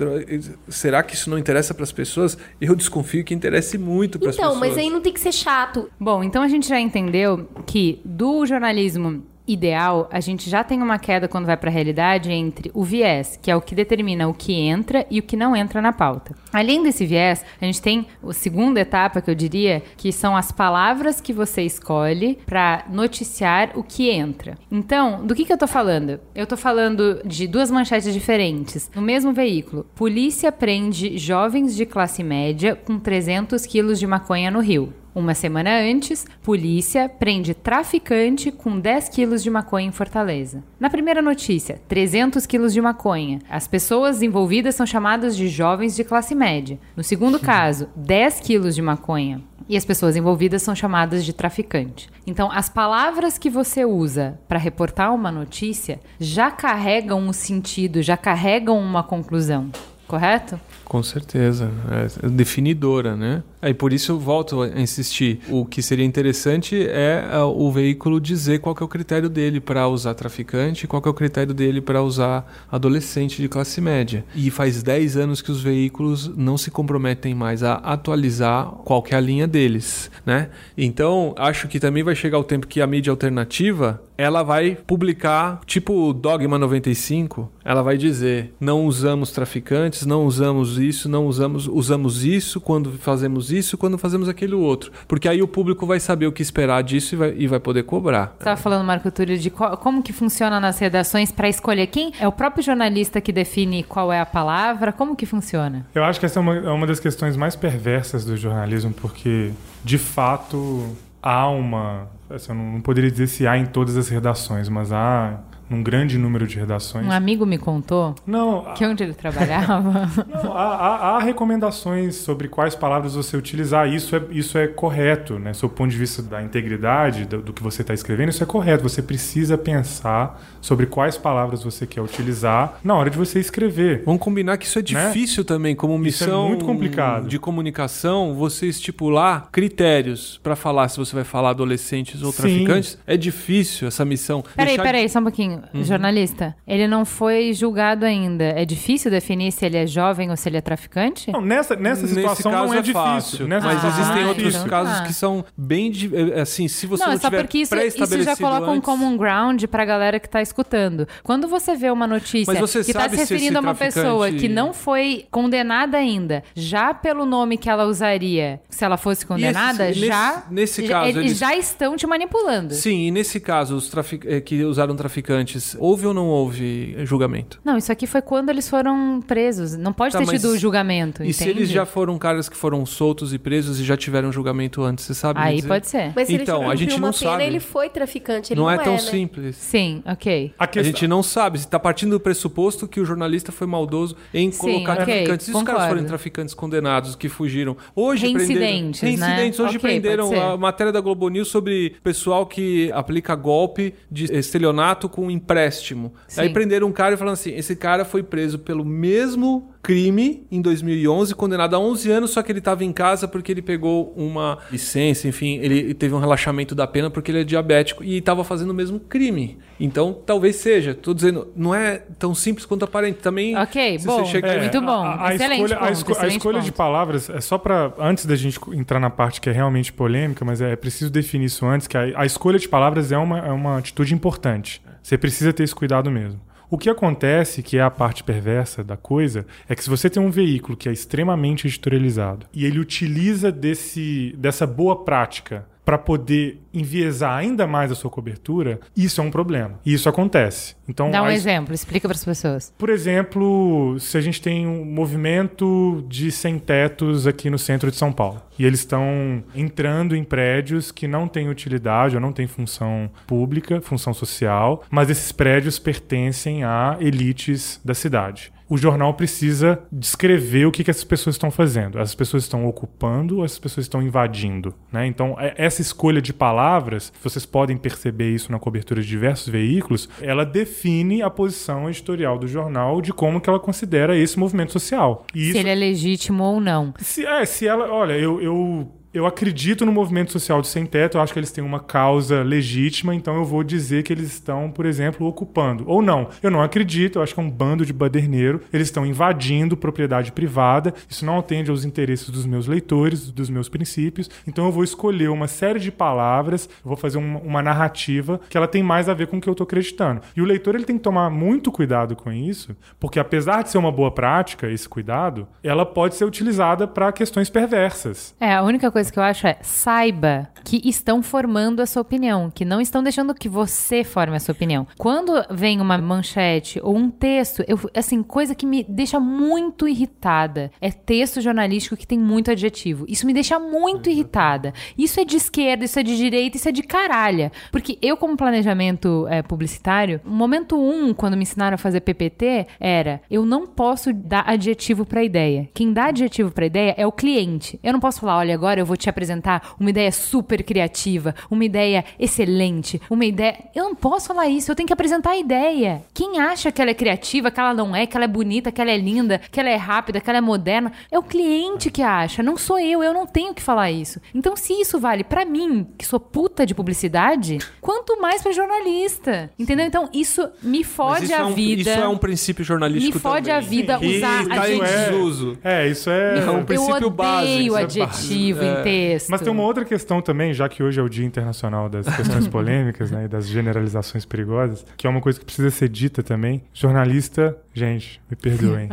Será que isso não interessa para as pessoas? Eu desconfio que interesse muito para as Então, pessoas. mas aí não tem que ser chato. Bom, então a gente já entendeu que do jornalismo ideal, a gente já tem uma queda quando vai para a realidade entre o viés, que é o que determina o que entra e o que não entra na pauta. Além desse viés, a gente tem a segunda etapa, que eu diria, que são as palavras que você escolhe para noticiar o que entra. Então, do que, que eu tô falando? Eu tô falando de duas manchetes diferentes. No mesmo veículo, polícia prende jovens de classe média com 300 quilos de maconha no Rio. Uma semana antes, polícia prende traficante com 10 quilos de maconha em Fortaleza. Na primeira notícia, 300 quilos de maconha. As pessoas envolvidas são chamadas de jovens de classe média. No segundo caso, 10 quilos de maconha. E as pessoas envolvidas são chamadas de traficante. Então, as palavras que você usa para reportar uma notícia já carregam um sentido, já carregam uma conclusão. Correto? Com certeza. É definidora, né? Aí por isso eu volto a insistir. O que seria interessante é ah, o veículo dizer qual é o critério dele para usar traficante, qual é o critério dele para usar adolescente de classe média. E faz 10 anos que os veículos não se comprometem mais a atualizar qual é a linha deles, né? Então, acho que também vai chegar o tempo que a mídia alternativa ela vai publicar, tipo Dogma 95, ela vai dizer: não usamos traficantes, não usamos isso, não usamos, usamos isso quando fazemos isso, quando fazemos aquele outro. Porque aí o público vai saber o que esperar disso e vai, e vai poder cobrar. Você estava falando, Marco Túlio, de qual- como que funciona nas redações para escolher quem é o próprio jornalista que define qual é a palavra, como que funciona? Eu acho que essa é uma, é uma das questões mais perversas do jornalismo, porque, de fato, há uma. assim, eu não poderia dizer se há em todas as redações, mas há num grande número de redações. Um amigo me contou Não, que onde ele trabalhava. Não, há, há- há recomendações sobre quais palavras você utilizar. Isso é, isso é correto, né? Sob o ponto de vista da integridade do, do que você está escrevendo, isso é correto. Você precisa pensar sobre quais palavras você quer utilizar na hora de você escrever. Vamos combinar que isso é Né? difícil também, como Isso é missão muito complicado. de comunicação, você estipular critérios para falar se você vai falar adolescentes ou Sim. traficantes. É difícil essa missão. Peraí, Deixar de- peraí, só um pouquinho. Uhum. Jornalista, ele não foi julgado ainda. É difícil definir se ele é jovem ou se ele é traficante? Não, nessa, nessa Nesse situação caso não é, difícil. fácil, Nessa mas situação existem é outros difícil. casos Ah. que são bem di- é, assim, se você não, não, é só tiver porque isso, isso já coloca um antes- common ground pra galera que tá escutando. Quando você vê uma notícia que tá se referindo a esse uma traficante- pessoa que não foi condenada ainda, já pelo nome que ela usaria, se ela fosse condenada, nesse- já, nesse já- caso, eles eles- já estão te manipulando. Sim, e nesse caso, os trafic... eh, que usaram traficantes, houve ou não houve julgamento? Não, isso aqui foi quando eles foram presos. Não pode Tá, ter mas- tido julgamento, E entende? se eles já foram caras que foram soltos e presos e já tiveram julgamento antes, você sabe Aí dizer? pode ser. Mas se Então, ele a gente uma não pena, sabe. ele foi traficante. Ele Não não, é tão né? simples. Sim, ok. A A gente não sabe. Se tá partindo do pressuposto que o jornalista foi maldoso em Sim, colocar ok, traficantes. E se os caras forem traficantes condenados que fugiram? Hoje Reincidentes, prenderam... né? Reincidentes. Hoje Ok, prenderam a matéria da Globo News sobre pessoal que aplica golpe de estelionato com empréstimo. Sim. Aí prenderam um cara e falaram assim: esse cara foi preso pelo mesmo crime em 2011, condenado a 11 anos, só que ele estava em casa porque ele pegou uma licença, enfim, ele teve um relaxamento da pena porque ele é diabético e estava fazendo o mesmo crime. Então, talvez seja. Tô dizendo, não é tão simples quanto aparente. Também. Ok, bom. você chega- É, muito bom. A, a Excelente escolha, a ponto, esco- a excelente escolha de ponto. palavras é só para antes da gente entrar na parte que é realmente polêmica, mas é preciso definir isso antes, que a, a escolha de palavras é uma, é uma atitude importante. Você precisa ter esse cuidado mesmo. O que acontece, que é a parte perversa da coisa, é que se você tem um veículo que é extremamente editorializado e ele utiliza desse, dessa boa prática para poder enviesar ainda mais a sua cobertura, isso é um problema. E isso acontece. Então, Dá um a- exemplo, explica para as pessoas. por exemplo, se a gente tem um movimento de sem-tetos aqui no centro de São Paulo e eles estão entrando em prédios que não têm utilidade ou não têm função pública, função social, mas esses prédios pertencem a elites da cidade. O jornal precisa descrever o que, que essas pessoas estão fazendo. Essas pessoas estão ocupando ou essas pessoas estão invadindo? Né? Então, é- essa escolha de palavras, vocês podem perceber isso na cobertura de diversos veículos, ela define a posição editorial do jornal de como que ela considera esse movimento social. E Se isso, ele é legítimo ou não. se, é, se ela. Olha, eu. eu eu acredito no movimento social de sem teto, eu acho que eles têm uma causa legítima, então eu vou dizer que eles estão, por exemplo, ocupando. Ou não, eu não acredito, eu acho que é um bando de baderneiro, eles estão invadindo propriedade privada, isso não atende aos interesses dos meus leitores, dos meus princípios, então eu vou escolher uma série de palavras, vou fazer uma, uma narrativa que ela tem mais a ver com o que eu estou acreditando. E o leitor ele tem que tomar muito cuidado com isso, porque apesar de ser uma boa prática, esse cuidado, ela pode ser utilizada para questões perversas. É, a única coisa que eu acho é saiba que estão formando a sua opinião, que não estão deixando que você forme a sua opinião. Quando vem uma manchete ou um texto, eu, assim, coisa que me deixa muito irritada é texto jornalístico que tem muito adjetivo. Isso me deixa muito irritada. Isso é de esquerda, isso é de direita, isso é de caralha. Porque eu, como planejamento é, publicitário, o momento um, quando me ensinaram a fazer PPT, era eu não posso dar adjetivo pra ideia. Quem dá adjetivo pra ideia é o cliente. Eu não posso falar, olha, agora eu vou te apresentar uma ideia super criativa, uma ideia excelente, uma ideia. Eu não posso falar isso, eu tenho que apresentar a ideia. Quem acha que ela é criativa, que ela não é, que ela é bonita, que ela é linda, que ela é rápida, que ela é moderna, é o cliente que acha, não sou eu, eu não tenho que falar isso. Então, se isso vale pra mim, que sou puta de publicidade, quanto mais pra jornalista. Entendeu? Então, isso me fode isso a é um, vida. Isso é um princípio jornalístico Me fode também. a vida usar tá em adjetivo. desuso. É, isso é. É um eu princípio odeio básico, é adjetivo básico. É. texto. Mas tem uma outra questão também, já que hoje é o Dia Internacional das Questões Polêmicas, né, e das generalizações perigosas, que é uma coisa que precisa ser dita também. Jornalista, gente, me perdoem,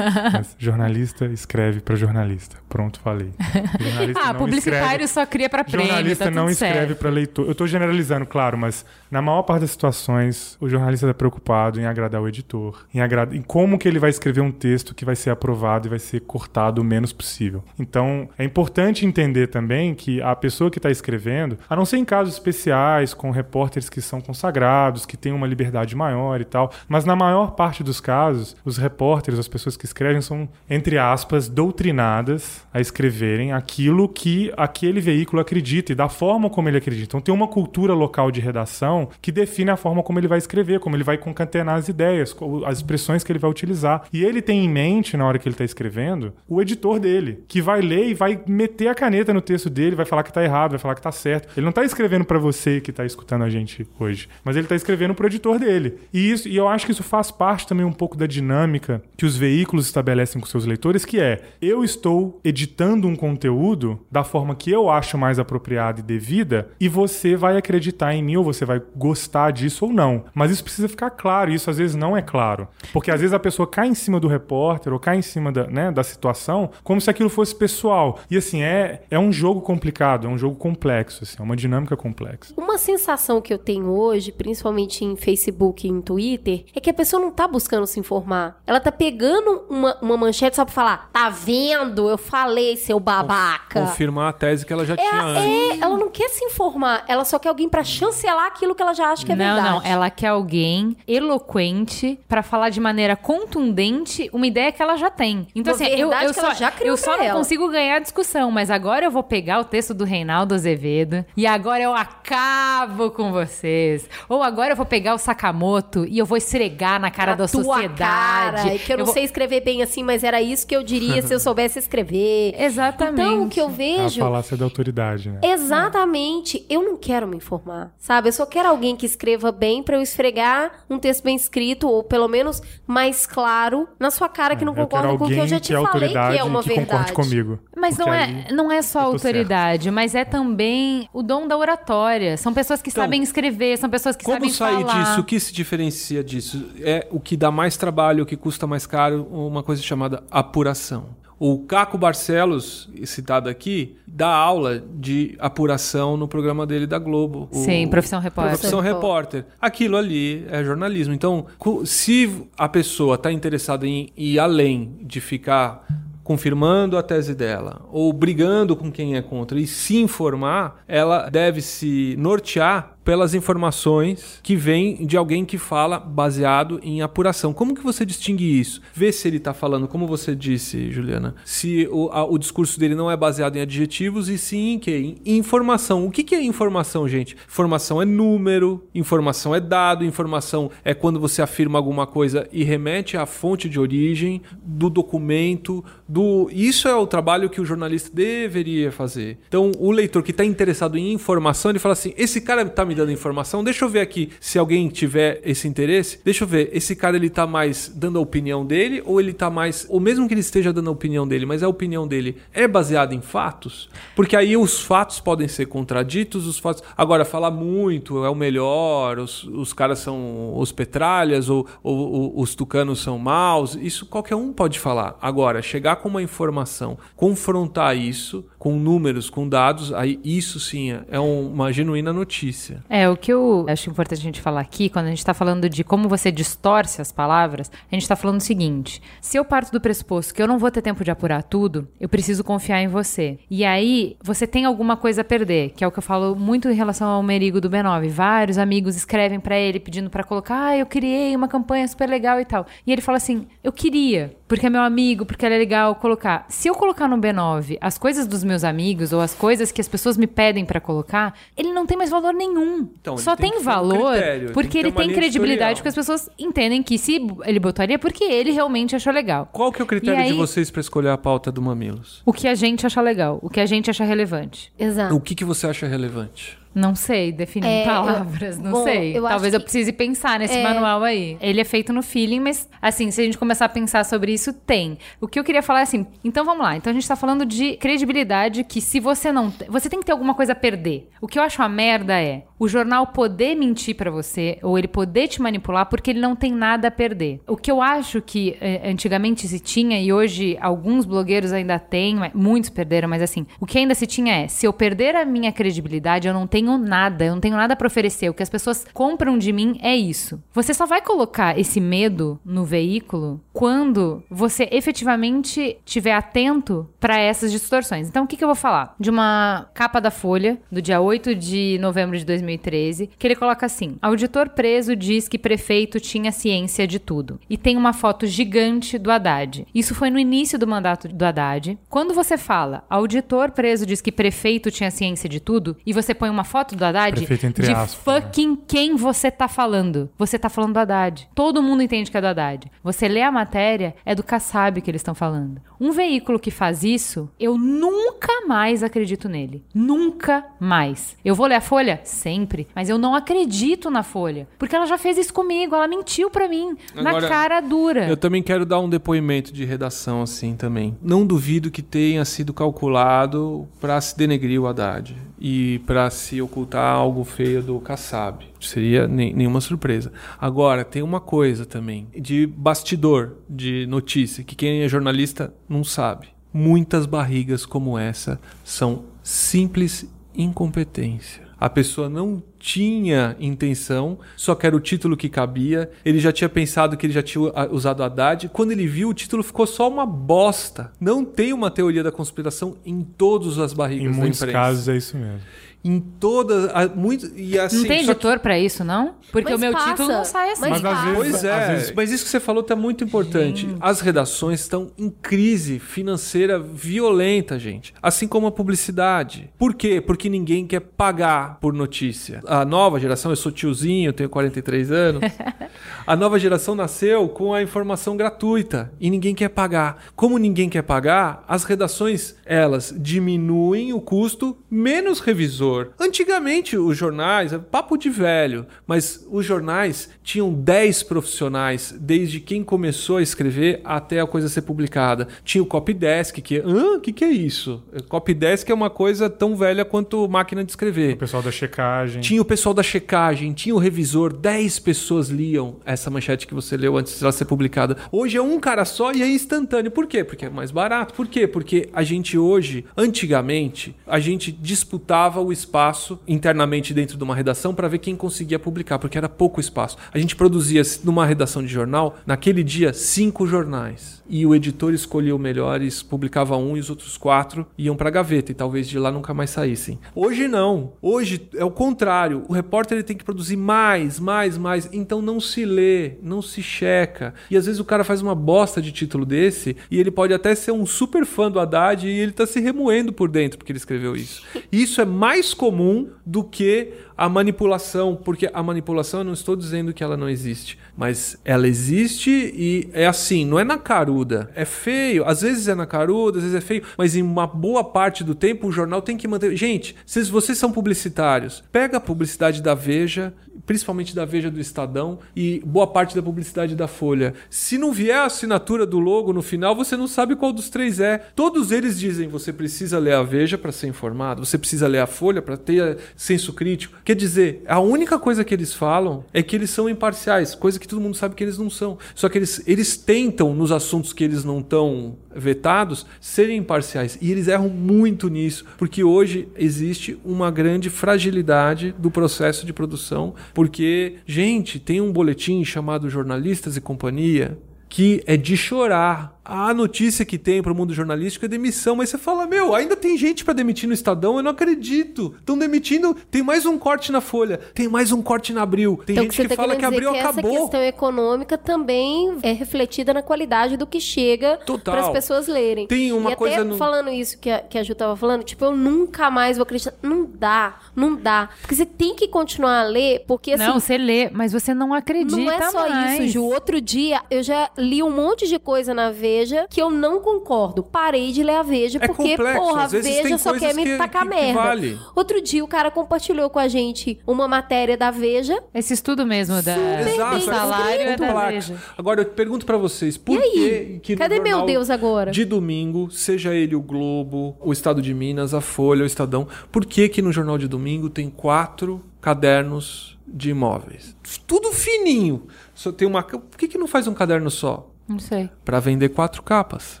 mas jornalista escreve para jornalista. Pronto, falei. Jornalista Ah, publicitário escreve- só cria pra prêmio, Jornalista tá não escreve para leitor. Eu tô generalizando, claro, mas na maior parte das situações, o jornalista está preocupado em agradar o editor, em, agrada... em como que ele vai escrever um texto que vai ser aprovado e vai ser cortado o menos possível. Então, é importante entender também que a pessoa que está escrevendo, a não ser em casos especiais, com repórteres que são consagrados, que têm uma liberdade maior e tal, mas na maior parte dos casos, os repórteres, as pessoas que escrevem, são, entre aspas, doutrinadas a escreverem aquilo que aquele veículo acredita e da forma como ele acredita. Então tem uma cultura local de redação que define a forma como ele vai escrever, como ele vai concatenar as ideias, as expressões que ele vai utilizar. E ele tem em mente, na hora que ele está escrevendo, o editor dele, que vai ler e vai meter a caneta no texto dele, vai falar que tá errado, vai falar que tá certo. Ele não tá escrevendo para você que tá escutando a gente hoje, mas ele tá escrevendo pro editor dele. E isso, e eu acho que isso faz parte também um pouco da dinâmica que os veículos estabelecem com seus leitores, que é: eu estou editando um conteúdo da forma que eu acho mais apropriada e devida, e você vai acreditar em mim ou você vai gostar disso ou não. Mas isso precisa ficar claro, e isso às vezes não é claro. Porque às vezes a pessoa cai em cima do repórter ou cai em cima da, né, da situação como se aquilo fosse pessoal. E assim, é, é um jogo complicado, é um jogo complexo, assim, é uma dinâmica complexa. Uma sensação que eu tenho hoje, principalmente em Facebook e em Twitter, é que a pessoa não tá buscando se informar. Ela tá pegando uma, uma manchete só pra falar: tá vendo? Eu falei, seu babaca. Confirmar a tese que ela já tinha antes. É, ela não quer se informar, ela só quer alguém pra chancelar aquilo que ela já acha que é não, verdade. não, ela quer alguém eloquente pra falar de maneira contundente uma ideia que ela já tem. Então Uma assim, eu, verdade eu que só, ela já criou eu só não ela. consigo ganhar a discussão, mas agora eu vou vou pegar o texto do Reinaldo Azevedo e agora eu acabo com vocês. Ou agora eu vou pegar o Sakamoto e eu vou esfregar na cara da tua sociedade. Cara, que eu não vou- sei escrever bem assim, mas era isso que eu diria se eu soubesse escrever. Exatamente. Então, o que eu É a vejo falácia da autoridade, né? Exatamente. Eu não quero me informar, sabe? Eu só quero alguém que escreva bem pra eu esfregar um texto bem escrito ou pelo menos mais claro na sua cara que não eu quero concorda com o que eu já que te é falei que é uma que verdade. concorde comigo. Mas não é, aí não é só autoridade, mas é também o dom da oratória. São pessoas que Então, sabem escrever, são pessoas que Como sabem sair falar. disso? O que se diferencia disso? É o que dá mais trabalho, o que custa mais caro, uma coisa chamada apuração. O Caco Barcelos, citado aqui, dá aula de apuração no programa dele da Globo. O- Sim, Profissão Repórter. Profissão Repórter. Aquilo ali é jornalismo. Então, se a pessoa está interessada em ir além de ficar confirmando a tese dela ou brigando com quem é contra e se informar, ela deve se nortear pelas informações que vêm de alguém que fala baseado em apuração. Como que você distingue isso? Vê se ele está falando, como você disse, Juliana, se o, a- o discurso dele não é baseado em adjetivos e sim em informação. O que, que é informação, gente? Informação é número, informação é dado, informação é quando você afirma alguma coisa e remete à fonte de origem do documento, do isso é o trabalho que o jornalista deveria fazer. Então, o leitor que está interessado em informação, ele fala assim: esse cara está me dando informação, deixa eu ver aqui se alguém tiver esse interesse, deixa eu ver, esse cara ele tá mais dando a opinião dele ou ele tá mais, ou mesmo que ele esteja dando a opinião dele, mas a opinião dele é baseada em fatos? Porque aí os fatos podem ser contraditos, os fatos. Agora, falar muito é o melhor, os, os caras são os petralhas ou, ou- ou os tucanos são maus, isso qualquer um pode falar. Agora, chegar com uma informação, confrontar isso com números, com dados, aí isso sim é uma genuína notícia. É, o que eu acho importante a gente falar aqui, quando a gente tá falando de como você distorce as palavras, a gente tá falando o seguinte: se eu parto do pressuposto que eu não vou ter tempo de apurar tudo, eu preciso confiar em você. E aí, você tem alguma coisa a perder, que é o que eu falo muito em relação ao Merigo do B9. Vários amigos escrevem pra ele pedindo pra colocar, ah, eu criei uma campanha super legal e tal. E ele fala assim: eu queria, porque é meu amigo, porque ele é legal colocar. Se eu colocar no B9 as coisas dos meus amigos ou as coisas que as pessoas me pedem pra colocar, ele não tem mais valor nenhum. Então, ele Só tem tem, ter um valor critério, tem porque que ter ele tem credibilidade, editorial. porque as pessoas entendem que se ele botaria é porque ele realmente achou legal. Qual que é o critério aí- de vocês para escolher a pauta do Mamilos? O que a gente acha legal, o que a gente acha relevante. Exato. O que, que você acha relevante? Não sei definir É, palavras, eu- não bom, sei. eu Talvez eu precise pensar nesse É. manual aí. Ele é feito no feeling, mas assim, se a gente começar a pensar sobre isso, tem. O que eu queria falar é assim, então vamos lá. Então a gente tá falando de credibilidade que se você não, você tem que ter alguma coisa a perder. O que eu acho uma merda é o jornal poder mentir pra você ou ele poder te manipular porque ele não tem nada a perder. O que eu acho que eh, antigamente se tinha e hoje alguns blogueiros ainda têm, muitos perderam, mas assim, o que ainda se tinha é, se eu perder a minha credibilidade, eu não tenho nada, eu não tenho nada pra oferecer. O que as pessoas compram de mim é isso. Você só vai colocar esse medo no veículo quando você efetivamente estiver atento pra essas distorções. Então, o que, que eu vou falar? De uma capa da Folha, do dia 8 de novembro de 2013, que ele coloca assim: Auditor preso diz que prefeito tinha ciência de tudo. E tem uma foto gigante do Haddad. Isso foi no início do mandato do Haddad. Quando você fala, auditor preso diz que prefeito tinha ciência de tudo, e você põe uma foto do Haddad, Prefeito de aspas, né? fucking quem você tá falando. Você tá falando do Haddad. Todo mundo entende que é do Haddad. Você lê a matéria, é do Kassab que eles estão falando. Um veículo que faz isso, eu nunca mais acredito nele. Nunca mais. Eu vou ler a Folha? Sempre. Mas eu não acredito na Folha. Porque ela já fez isso comigo. Ela mentiu pra mim. Agora, na cara dura. Eu também quero dar um depoimento de redação assim também. Não duvido que tenha sido calculado para se denegrir o Haddad e para se ocultar algo feio do Kassab. Seria nem- nenhuma surpresa. Agora, tem uma coisa também de bastidor de notícia que quem é jornalista não sabe. Muitas barrigas como essa são simples incompetência. A pessoa não tinha intenção, só que era o título que cabia. Ele já tinha pensado que ele já tinha usado Haddad. Quando ele viu, o título ficou só uma bosta. Não tem uma teoria da conspiração em todas as barrigas Em da muitos imprensa. casos é isso mesmo. Em todas. a- muito, e assim, não tem só que- editor pra isso, não? Porque Mas o meu passa, título não sai assim. mas Mas às vezes- Pois é, às vezes- mas isso que você falou tá muito importante. As redações estão em crise financeira violenta, gente. Assim como a publicidade. Por quê? Porque ninguém quer pagar por notícia. A nova geração, eu sou tiozinho, eu tenho 43 anos. a nova geração nasceu com a informação gratuita e ninguém quer pagar. Como ninguém quer pagar, as redações, elas diminuem o custo, menos revisor. Antigamente, os jornais, é papo de velho, mas os jornais tinham 10 profissionais, desde quem começou a escrever até a coisa ser publicada. Tinha o copydesk, que... Hã? O que, que é isso? Copydesk é uma coisa tão velha quanto máquina de escrever. O pessoal da checagem. Tinha o pessoal da checagem, tinha o revisor, 10 pessoas liam essa manchete que você leu antes dela ser publicada. Hoje é um cara só e é instantâneo. Por quê? Porque é mais barato. Por quê? Porque a gente hoje, antigamente, a gente disputava o espaço internamente dentro de uma redação para ver quem conseguia publicar, porque era pouco espaço. A gente produzia numa redação de jornal, naquele dia, cinco jornais. E o editor escolhia o melhor e publicava um e os outros quatro iam para a gaveta e talvez de lá nunca mais saíssem. Hoje não. Hoje é o contrário. O repórter ele tem que produzir mais, mais, mais. Então não se lê, não se checa. E às vezes o cara faz uma bosta de título desse e ele pode até ser um super fã do Haddad e ele tá se remoendo por dentro porque ele escreveu isso. Isso é mais comum do que a manipulação, porque a manipulação eu não estou dizendo que ela não existe, mas ela existe e é assim, não é na caruda, é feio, às vezes é na caruda, às vezes é feio, mas em uma boa parte do tempo o jornal tem que manter. Gente, se vocês são publicitários, pega a publicidade da Veja, principalmente da Veja do Estadão e boa parte da publicidade da Folha. Se não vier a assinatura do logo no final, você não sabe qual dos três é. Todos eles dizem você precisa ler a Veja para ser informado, você precisa ler a Folha para ter senso crítico. Quer dizer, a única coisa que eles falam é que eles são imparciais, coisa que todo mundo sabe que eles não são. Só que eles, eles tentam, nos assuntos que eles não estão vetados, serem imparciais. E eles erram muito nisso, porque hoje existe uma grande fragilidade do processo de produção, porque, gente, tem um boletim chamado Jornalistas e Companhia que é de chorar. A notícia que tem para o mundo jornalístico é demissão, mas você fala, meu, ainda tem gente para demitir no Estadão, eu não acredito. Estão demitindo, tem mais um corte na Folha, tem mais um corte na Abril. Tem Então, gente que tá fala querendo que Abril que acabou. essa questão econômica também é refletida na qualidade do que chega para as pessoas lerem. Tem uma e coisa até no- falando isso que a, que a Ju tava falando, tipo, eu nunca mais vou acreditar. Não dá, não dá. Porque você tem que continuar a ler, porque assim, Não, você lê, mas você não acredita não é só mais. isso, Ju. Outro dia eu já li um monte de coisa na Veja que eu não concordo. Parei de ler a Veja É porque, complexo, porra, a Veja só quer me que- tacar que- que merda. vale. Outro dia o cara compartilhou com a gente uma matéria da Veja Esse estudo mesmo da, Exato, do salário é da. Veja. Agora eu pergunto pra vocês, por E aí? que que Cadê meu Deus agora? De domingo, seja ele o Globo, o Estado de Minas, a Folha, o Estadão, por que que no jornal de domingo tem quatro cadernos de imóveis? Tudo fininho. Só tem uma, por que que não faz um caderno só? Não sei. Pra vender quatro capas.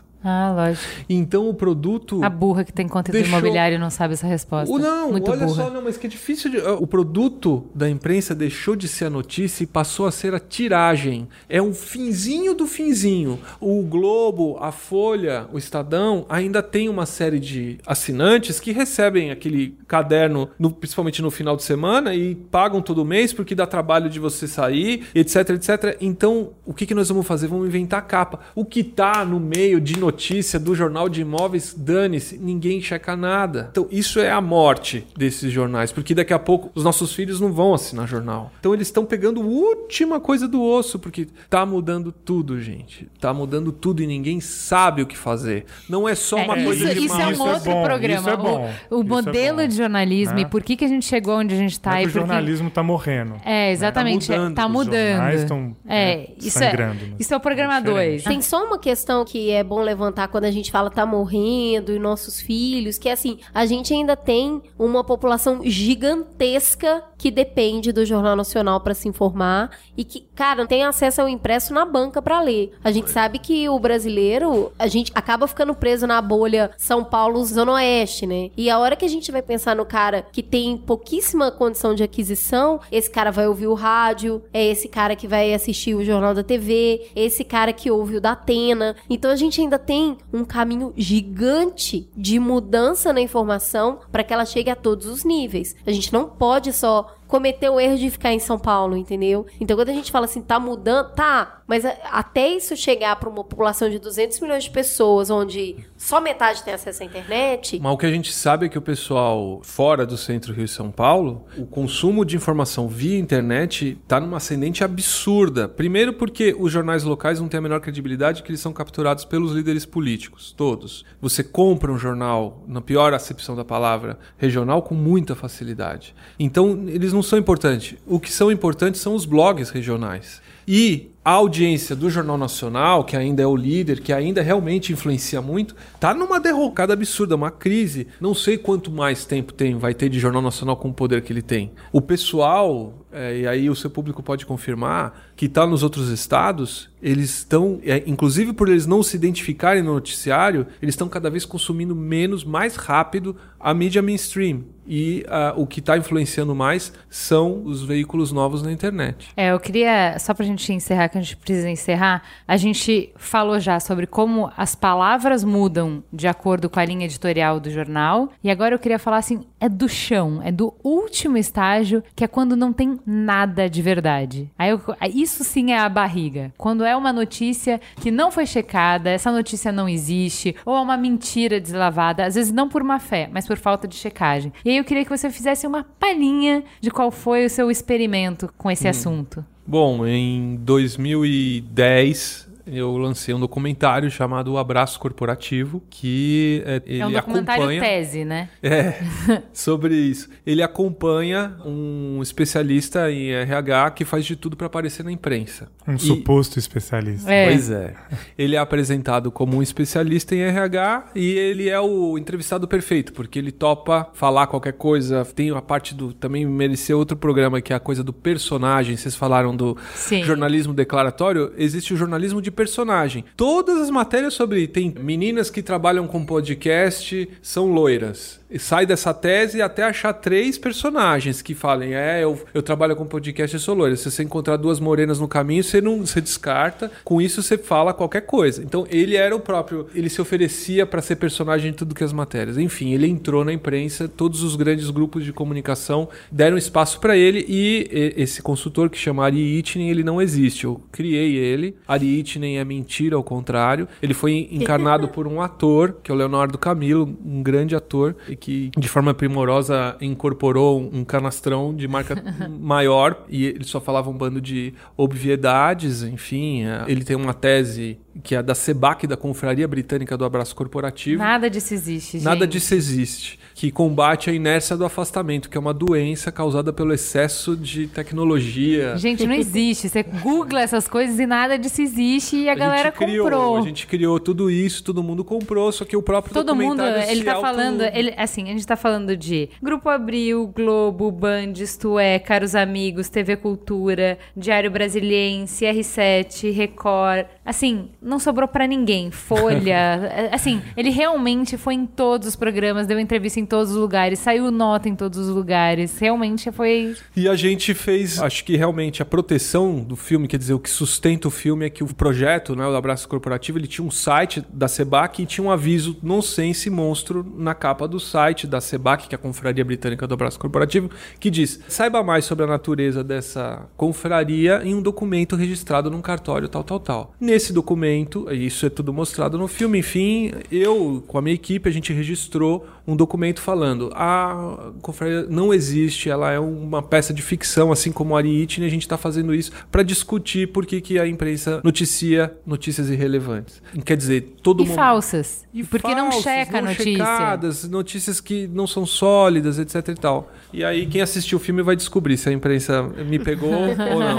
Ah, lógico. Então o produto A burra que tem conta Deixou- do imobiliário não sabe essa resposta. O não, Muito olha burra. só, não, mas que é difícil de. O produto da imprensa deixou de ser a notícia e passou a ser a tiragem. É um finzinho do finzinho. O Globo, a Folha, o Estadão ainda tem uma série de assinantes que recebem aquele caderno, no- principalmente no final de semana, e pagam todo mês porque dá trabalho de você sair, etc, etc. Então, o que, que nós vamos fazer? Vamos inventar capa. O que tá no meio de notícia do jornal de imóveis, dane-se, ninguém checa nada. Então, isso é a morte desses jornais, porque daqui a pouco os nossos filhos não vão assinar jornal. Então, eles estão pegando a última coisa do osso, porque tá mudando tudo, gente. Tá mudando tudo e ninguém sabe o que fazer. Não é só uma É, coisa isso, de isso é um Isso é outro bom, programa. isso é bom, O, o é modelo bom. de jornalismo Né? e por que, que a gente chegou onde a gente tá. Não é e o jornalismo tá morrendo. É, exatamente. Tá é, mudando. Tá Os mudando. jornais tão, é, né, isso é, sangrando, né? isso é o programa É diferente. 2. Tem só uma questão que é bom levantar quando a gente fala tá morrendo e nossos filhos, que é assim, a gente ainda tem uma população gigantesca que depende do Jornal Nacional para se informar e que, cara, tem acesso ao impresso na banca para ler. A gente sabe que o brasileiro, a gente acaba ficando preso na bolha São Paulo Zona Oeste, né? E a hora que a gente vai pensar no cara que tem pouquíssima condição de aquisição, esse cara vai ouvir o rádio, é esse cara que vai assistir o Jornal da TV, esse cara que ouve o da Atena. Então a gente ainda tem tem um caminho gigante de mudança na informação para que ela chegue a todos os níveis. A gente não pode só cometer o erro de ficar em São Paulo, entendeu? Então quando a gente fala assim, tá mudando, tá, mas até isso chegar para uma população de 200 milhões de pessoas, onde só metade tem acesso à internet, Mas o que a gente sabe é que o pessoal fora do centro Rio e São Paulo, o consumo de informação via internet está numa ascendente absurda. Primeiro porque os jornais locais não têm a menor credibilidade que eles são capturados pelos líderes políticos, todos. Você compra um jornal, na pior acepção da palavra, regional com muita facilidade. Então, eles não são importantes. O que são importantes são os blogs regionais. E a audiência do Jornal Nacional, que ainda é o líder, que ainda realmente influencia muito, tá numa derrocada absurda, uma crise. Não sei quanto mais tempo tem, vai ter de Jornal Nacional com o poder que ele tem. O pessoal, é, e aí o seu público pode confirmar, que está nos outros estados, eles estão, é, inclusive por eles não se identificarem no noticiário, eles estão cada vez consumindo menos, mais rápido a mídia mainstream. E ah, o que está influenciando mais são os veículos novos na internet. É, eu queria, só pra gente encerrar, que a gente precisa encerrar, a gente falou já sobre como as palavras mudam de acordo com a linha editorial do jornal, e agora eu queria falar assim, é do chão, é do último estágio, que é quando não tem nada de verdade. Aí eu- isso sim é a barriga. Quando é uma notícia que não foi checada, essa notícia não existe, ou é uma mentira deslavada, às vezes não por má fé, mas por falta de checagem. E aí eu queria que você fizesse uma palhinha de qual foi o seu experimento com esse assunto. Bom, em 2010 eu lancei um documentário chamado O Abraço Corporativo, que é, ele é um documentário acompanha tese, né? É, sobre isso. Ele acompanha um especialista em RH que faz de tudo para aparecer na imprensa. Um E- suposto especialista. É. Pois é. Ele é apresentado como um especialista em RH e ele é o entrevistado perfeito, porque ele topa falar qualquer coisa. Tem a parte do. Também mereceu outro programa que é a coisa do personagem. Vocês falaram do Sim. jornalismo declaratório. Existe o jornalismo de personagem. Todas as matérias sobre. Tem meninas que trabalham com podcast, são loiras. Sai dessa tese até achar três personagens que falem: É, eu, eu trabalho com podcast e sou loira. Se você encontrar duas morenas no caminho, você não você descarta. Com isso, você fala qualquer coisa. Então, ele era o próprio. Ele se oferecia para ser personagem em tudo que as matérias. Enfim, ele entrou na imprensa, todos os grandes grupos de comunicação deram espaço para ele e, esse consultor que chama Ari Itinen, ele não existe. Eu criei ele. Ari Itinen é mentira, ao contrário. Ele foi encarnado por um ator, que é o Leonardo Camilo, um grande ator, e que de forma primorosa incorporou um canastrão de marca maior e ele só falava um bando de obviedades, enfim. é, Ele tem uma tese que é da SEBAC, da Confraria Britânica do Abraço Corporativo. Nada disso existe, gente. Nada disso existe. Que combate a inércia do afastamento, que é uma doença causada pelo excesso de tecnologia. Gente, não existe. Você googla essas coisas e nada disso existe e a, galera gente criou, comprou. A gente criou tudo isso, todo mundo comprou, só que o próprio Todo mundo, documentário ele se tá auto- falando, ele, assim, a gente tá falando de Grupo Abril, Globo, Band, Isto É, Caros Amigos, TV Cultura, Diário Brasiliense, R7, Record. Assim, não sobrou pra ninguém. Folha. é, assim, ele realmente foi em todos os programas, deu entrevista em todos os lugares, saiu nota em todos os lugares. Realmente foi. E a gente fez, acho que realmente a proteção do filme, quer dizer, o que sustenta o filme é que o projeto, né, o Abraço Corporativo, ele tinha um site da Sebac e tinha um aviso nonsense monstro na capa do site da Sebac, que é a Confraria Britânica do Abraço Corporativo, que diz: saiba mais sobre a natureza dessa confraria em um documento registrado num cartório tal, tal, tal. Nesse documento, e isso é tudo mostrado no filme, enfim, eu, com a minha equipe, a gente registrou um documento falando: a confraria não existe, ela é uma peça de ficção, assim como a Ari Itne, a gente está fazendo isso para discutir por que, que a imprensa noticia notícias irrelevantes. Quer dizer, todo E mundo. falsas. E porque não falsas, checa a não notícia. checadas, notícias que não são sólidas, etc e tal. E aí quem assistiu o filme vai descobrir se a imprensa me pegou ou não.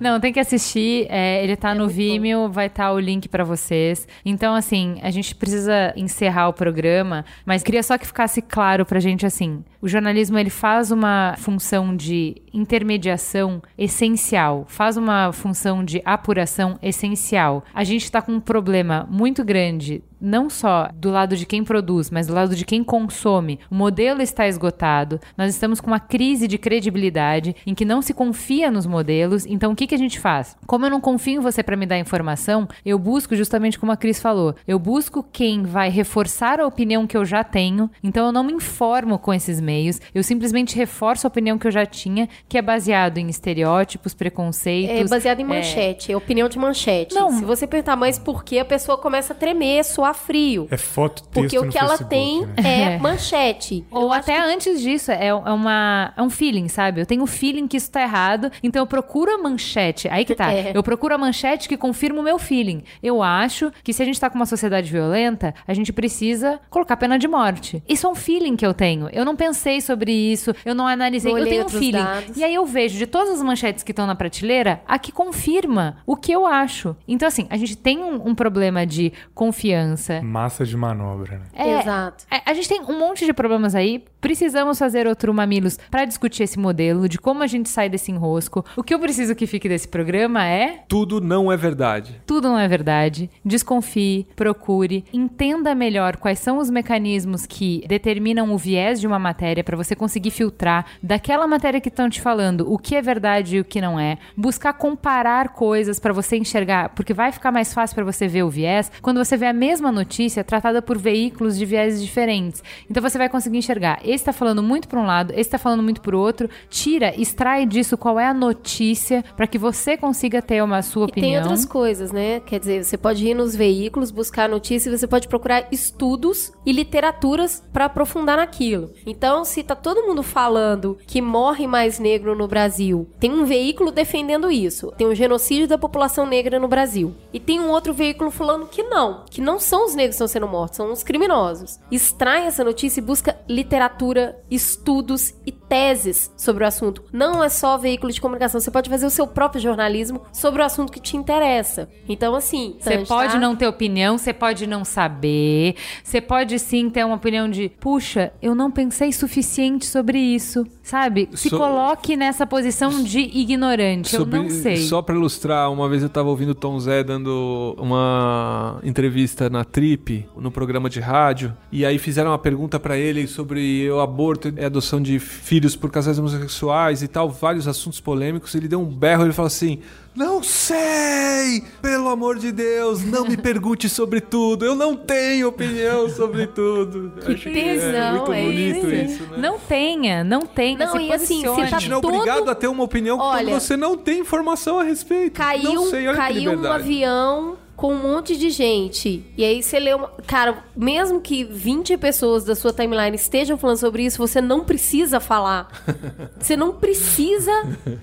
Não, tem que assistir. é, ele tá no Vimeo, vai estar o link pra vocês. Então, assim, a gente precisa encerrar o programa, mas queria só que ficasse claro pra gente assim: O jornalismo ele faz uma função de intermediação essencial, faz uma função de apuração essencial. A gente está com um problema muito grande não só do lado de quem produz, mas do lado de quem consome. O modelo está esgotado, nós estamos com uma crise de credibilidade em que não se confia nos modelos. Então, o que, que a gente faz? Como eu não confio em você para me dar informação, eu busco justamente como a Cris falou, eu busco quem vai reforçar a opinião que eu já tenho. Então, eu não me informo com esses meios, eu simplesmente reforço a opinião que eu já tinha, que é baseado em estereótipos, preconceitos. É baseado em manchete, é, opinião de manchete. Não. Se você perguntar, mas por que a pessoa começa a tremer, suar frio? É foto, texto Porque o no que ela Facebook, tem né? é manchete. Ou até antes disso, é, é uma, é um feeling, sabe? Eu tenho um feeling que isso tá errado, então eu procuro a manchete. Aí que tá. É. Eu procuro a manchete que confirma o meu feeling. Eu acho que se a gente tá com uma sociedade violenta, a gente precisa colocar pena de morte. Isso é um feeling que eu tenho. Eu não pensei sobre isso, eu não analisei. Não eu tenho um feeling. dados. E aí eu vejo de todas as manchetes que estão na prateleira, a que confirma o que eu acho. Então, assim, a gente tem um, um problema de confiança. Massa de manobra, né? É, Exato. é, A gente tem um monte de problemas aí. Precisamos fazer outro Mamilos para discutir esse modelo, de como a gente sai desse enrosco. O que eu preciso que fique desse programa é Tudo não é verdade. tudo não é verdade. Desconfie, procure, entenda melhor quais são os mecanismos que determinam o viés de uma matéria para você conseguir filtrar daquela matéria que estão te falando o que é verdade e o que não é. Buscar comparar coisas para você enxergar, porque vai ficar mais fácil para você ver o viés quando você vê a mesma notícia tratada por veículos de viés diferentes. Então você vai conseguir enxergar. Esse tá falando muito para um lado, esse tá falando muito pro outro. Tira, extrai disso qual é a notícia para que você consiga ter uma sua E tem opinião. outras coisas, né? Quer dizer, você pode ir nos veículos, buscar notícias, você pode procurar estudos e literaturas para aprofundar naquilo. Então, se tá todo mundo falando que morre mais negro no Brasil, tem um veículo defendendo isso. Tem o genocídio da população negra no Brasil. E tem um outro veículo falando que não, que não são os negros que estão sendo mortos, são os criminosos. Extrai essa notícia e busca literatura, estudos e teses sobre o assunto. Não é só veículo de comunicação, você pode fazer o seu próprio jornalismo sobre o assunto que te interessa. Então, assim, Você pode tá? não ter opinião, você pode não saber, você pode sim ter uma opinião de, puxa, eu não pensei suficiente sobre isso, sabe? Se So- coloque nessa posição de ignorante, eu não sei. Só pra ilustrar, uma vez eu tava ouvindo o Tom Zé dando uma entrevista na Trip, no programa de rádio, e aí fizeram uma pergunta pra ele sobre o aborto e adoção de filhos por casais homossexuais e tal, vários assuntos polêmicos. Ele deu um berro e ele falou assim: Não sei! Pelo amor de Deus, não me pergunte sobre tudo. Eu não tenho opinião sobre tudo. Que Acho tesão, é muito é bonito isso. isso, né? Não tenha, não tenha, Não, se e assim, você tá A gente não é todo- obrigado a ter uma opinião Olha, quando você não tem informação a respeito. Caiu, não sei, que caiu um avião com um monte de gente. E aí você lê uma. Cara, mesmo que 20 pessoas da sua timeline estejam falando sobre isso, você não precisa falar. Você não precisa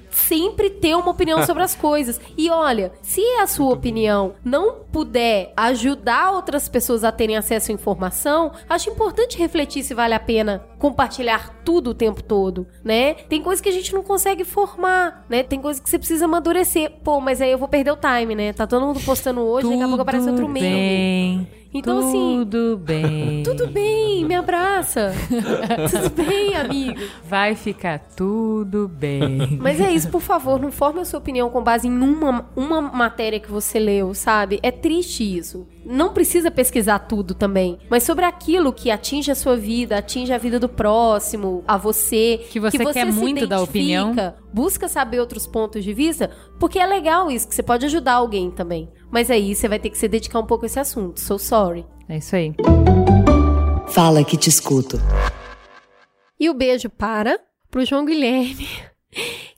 sempre ter uma opinião sobre as coisas. E olha, se a sua opinião não puder ajudar outras pessoas a terem acesso à informação, acho importante refletir se vale a pena compartilhar tudo o tempo todo, né? Tem coisas que a gente não consegue formar, né? Tem coisas que você precisa amadurecer. Pô, mas aí eu vou perder o time, né? Tá todo mundo postando hoje, daqui a pouco aparece outro meme. bem, Então, assim, Tudo bem. Tudo bem, me abraça. tudo bem, amigo. Vai ficar tudo bem. Mas é isso, por favor, não forme a sua opinião com base em uma, uma matéria que você leu, sabe? É triste isso. Não precisa pesquisar tudo também, mas sobre aquilo que atinge a sua vida, atinge a vida do próximo, a você. Que você quer se muito dar opinião. identifica, Busca saber outros pontos de vista, porque é legal isso, que você pode ajudar alguém também. Mas aí você vai ter que se dedicar um pouco a esse assunto. So sorry. É isso aí. Fala que te escuto. E o beijo para pro João Guilherme,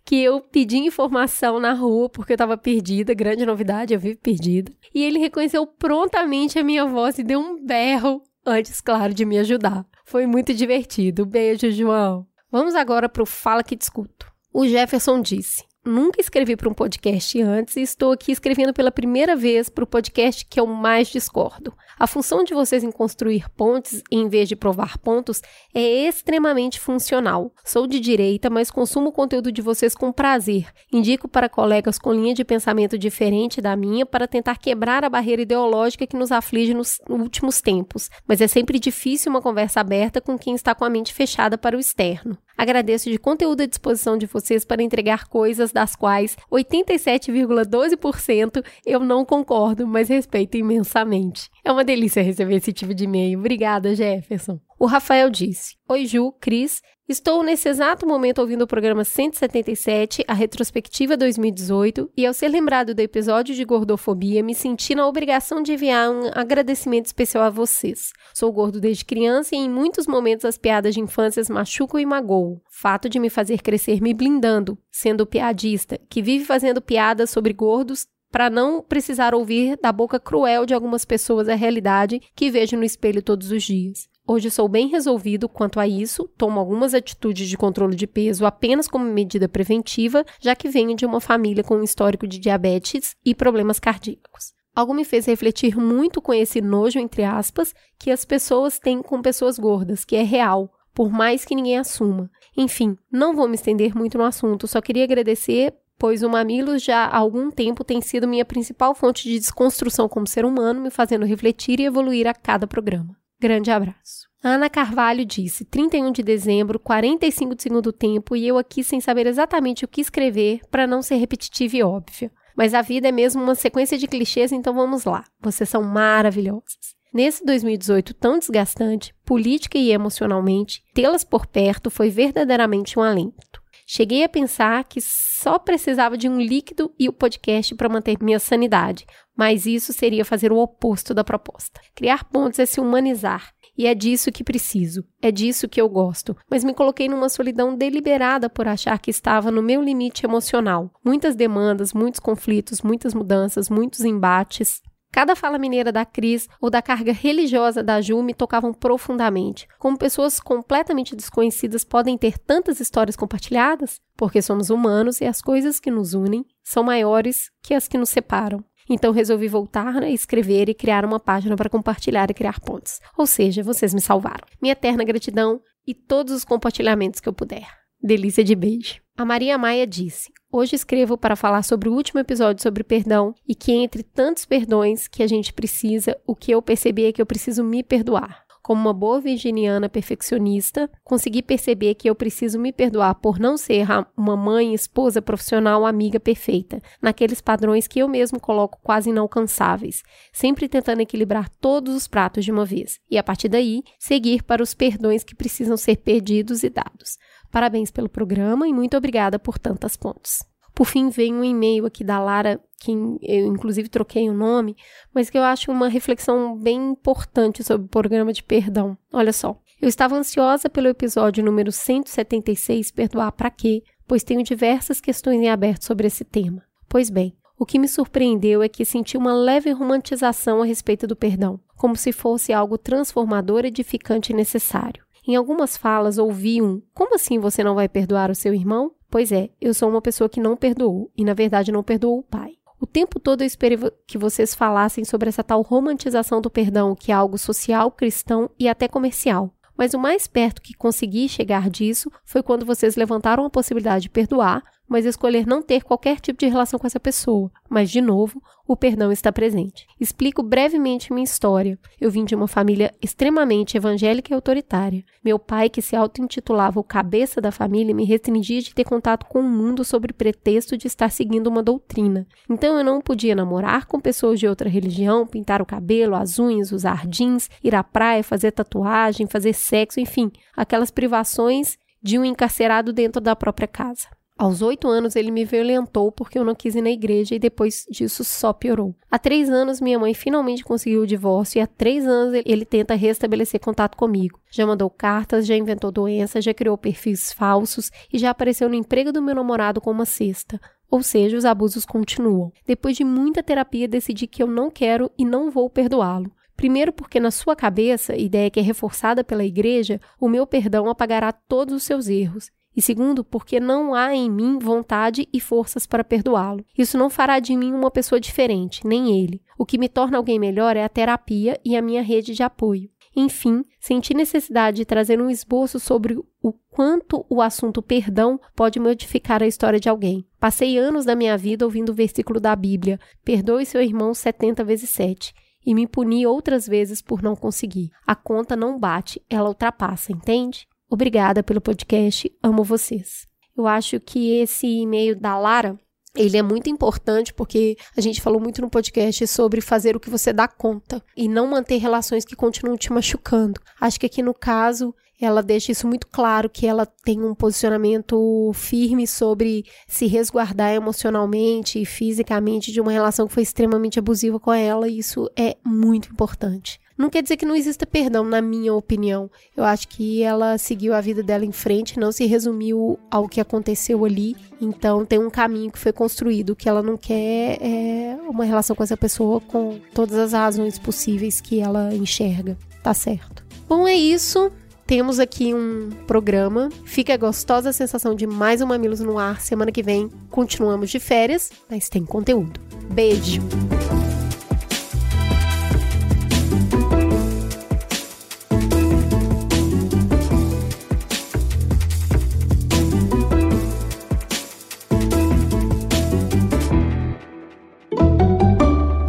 que eu pedi informação na rua porque eu tava perdida, grande novidade, eu vivo perdida. E ele reconheceu prontamente a minha voz e deu um berro antes, claro, de me ajudar. Foi muito divertido. Beijo, João. Vamos agora pro Fala que te escuto. O Jefferson disse: Nunca escrevi para um podcast antes e estou aqui escrevendo pela primeira vez para o podcast que eu mais discordo. A função de vocês em construir pontes em vez de provar pontos é extremamente funcional. Sou de direita, mas consumo o conteúdo de vocês com prazer. Indico para colegas com linha de pensamento diferente da minha para tentar quebrar a barreira ideológica que nos aflige nos últimos tempos, mas é sempre difícil uma conversa aberta com quem está com a mente fechada para o externo. Agradeço de conteúdo à disposição de vocês para entregar coisas das quais 87,12% eu não concordo, mas respeito imensamente. É uma delícia receber esse tipo de e-mail. Obrigada, Jefferson. O Rafael disse: Oi, Ju, Cris. Estou nesse exato momento ouvindo o programa 177, a retrospectiva 2018, e ao ser lembrado do episódio de gordofobia, me senti na obrigação de enviar um agradecimento especial a vocês. Sou gordo desde criança e em muitos momentos as piadas de infância machucam e magoam. Fato de me fazer crescer me blindando, sendo piadista, que vive fazendo piadas sobre gordos para não precisar ouvir da boca cruel de algumas pessoas a realidade que vejo no espelho todos os dias. Hoje sou bem resolvido quanto a isso, tomo algumas atitudes de controle de peso apenas como medida preventiva, já que venho de uma família com um histórico de diabetes e problemas cardíacos. Algo me fez refletir muito com esse nojo, entre aspas, que as pessoas têm com pessoas gordas, que é real, por mais que ninguém assuma. Enfim, não vou me estender muito no assunto, só queria agradecer pois o Mamilos já há algum tempo tem sido minha principal fonte de desconstrução como ser humano, me fazendo refletir e evoluir a cada programa. Grande abraço. Ana Carvalho disse: 31 de dezembro, 45 de segundo tempo, e eu aqui sem saber exatamente o que escrever para não ser repetitiva e óbvia. Mas a vida é mesmo uma sequência de clichês, então vamos lá. Vocês são maravilhosas. Nesse 2018 tão desgastante, política e emocionalmente, tê-las por perto foi verdadeiramente um alento. Cheguei a pensar que só precisava de um líquido e o podcast para manter minha sanidade, mas isso seria fazer o oposto da proposta. Criar pontos é se humanizar, e é disso que preciso, é disso que eu gosto, mas me coloquei numa solidão deliberada por achar que estava no meu limite emocional. Muitas demandas, muitos conflitos, muitas mudanças, muitos embates. Cada fala mineira da Cris ou da carga religiosa da Ju me tocavam profundamente. Como pessoas completamente desconhecidas podem ter tantas histórias compartilhadas? Porque somos humanos e as coisas que nos unem são maiores que as que nos separam. Então resolvi voltar a escrever e criar uma página para compartilhar e criar pontos. Ou seja, vocês me salvaram. Minha eterna gratidão e todos os compartilhamentos que eu puder. Delícia de beijo. A Maria Maia disse: Hoje escrevo para falar sobre o último episódio sobre perdão e que entre tantos perdões que a gente precisa, o que eu percebi é que eu preciso me perdoar. Como uma boa virginiana perfeccionista, consegui perceber que eu preciso me perdoar por não ser uma mãe, esposa, profissional, amiga perfeita, naqueles padrões que eu mesmo coloco quase inalcançáveis, sempre tentando equilibrar todos os pratos de uma vez, e a partir daí, seguir para os perdões que precisam ser pedidos e dados. Parabéns pelo programa e muito obrigada por tantas pontos. Por fim, vem um e-mail aqui da Lara, que eu inclusive troquei o nome, mas que eu acho uma reflexão bem importante sobre o programa de perdão. Olha só. Eu estava ansiosa pelo episódio número 176, Perdoar para quê? Pois tenho diversas questões em aberto sobre esse tema. Pois bem, o que me surpreendeu é que senti uma leve romantização a respeito do perdão, como se fosse algo transformador, edificante e necessário. Em algumas falas ouvi um: Como assim você não vai perdoar o seu irmão? Pois é, eu sou uma pessoa que não perdoou e, na verdade, não perdoou o pai. O tempo todo eu esperei que vocês falassem sobre essa tal romantização do perdão, que é algo social, cristão e até comercial. Mas o mais perto que consegui chegar disso foi quando vocês levantaram a possibilidade de perdoar, mas escolher não ter qualquer tipo de relação com essa pessoa. Mas, de novo, o perdão está presente. Explico brevemente minha história. Eu vim de uma família extremamente evangélica e autoritária. Meu pai, que se auto-intitulava o cabeça da família, me restringia de ter contato com o mundo sob pretexto de estar seguindo uma doutrina. Então eu não podia namorar com pessoas de outra religião, pintar o cabelo, as unhas, usar jeans, ir à praia, fazer tatuagem, fazer sexo, enfim, aquelas privações de um encarcerado dentro da própria casa. Aos oito anos, ele me violentou porque eu não quis ir na igreja e depois disso só piorou. Há três anos, minha mãe finalmente conseguiu o divórcio e há três anos ele tenta restabelecer contato comigo. Já mandou cartas, já inventou doença, já criou perfis falsos e já apareceu no emprego do meu namorado com uma cesta. Ou seja, os abusos continuam. Depois de muita terapia, decidi que eu não quero e não vou perdoá-lo. Primeiro, porque na sua cabeça, ideia que é reforçada pela igreja, o meu perdão apagará todos os seus erros. E segundo, porque não há em mim vontade e forças para perdoá-lo. Isso não fará de mim uma pessoa diferente, nem ele. O que me torna alguém melhor é a terapia e a minha rede de apoio. Enfim, senti necessidade de trazer um esboço sobre o quanto o assunto perdão pode modificar a história de alguém. Passei anos da minha vida ouvindo o versículo da Bíblia: perdoe seu irmão 70 vezes 7 e me puni outras vezes por não conseguir. A conta não bate, ela ultrapassa, entende? Obrigada pelo podcast, amo vocês. Eu acho que esse e-mail da Lara ele é muito importante porque a gente falou muito no podcast sobre fazer o que você dá conta e não manter relações que continuam te machucando. Acho que aqui no caso ela deixa isso muito claro que ela tem um posicionamento firme sobre se resguardar emocionalmente e fisicamente de uma relação que foi extremamente abusiva com ela, e isso é muito importante. Não quer dizer que não exista perdão, na minha opinião. Eu acho que ela seguiu a vida dela em frente, não se resumiu ao que aconteceu ali. Então tem um caminho que foi construído. Que ela não quer é uma relação com essa pessoa com todas as razões possíveis que ela enxerga. Tá certo. Bom, é isso. Temos aqui um programa. Fica a gostosa sensação de mais um Mamilos no ar. Semana que vem continuamos de férias, mas tem conteúdo. Beijo!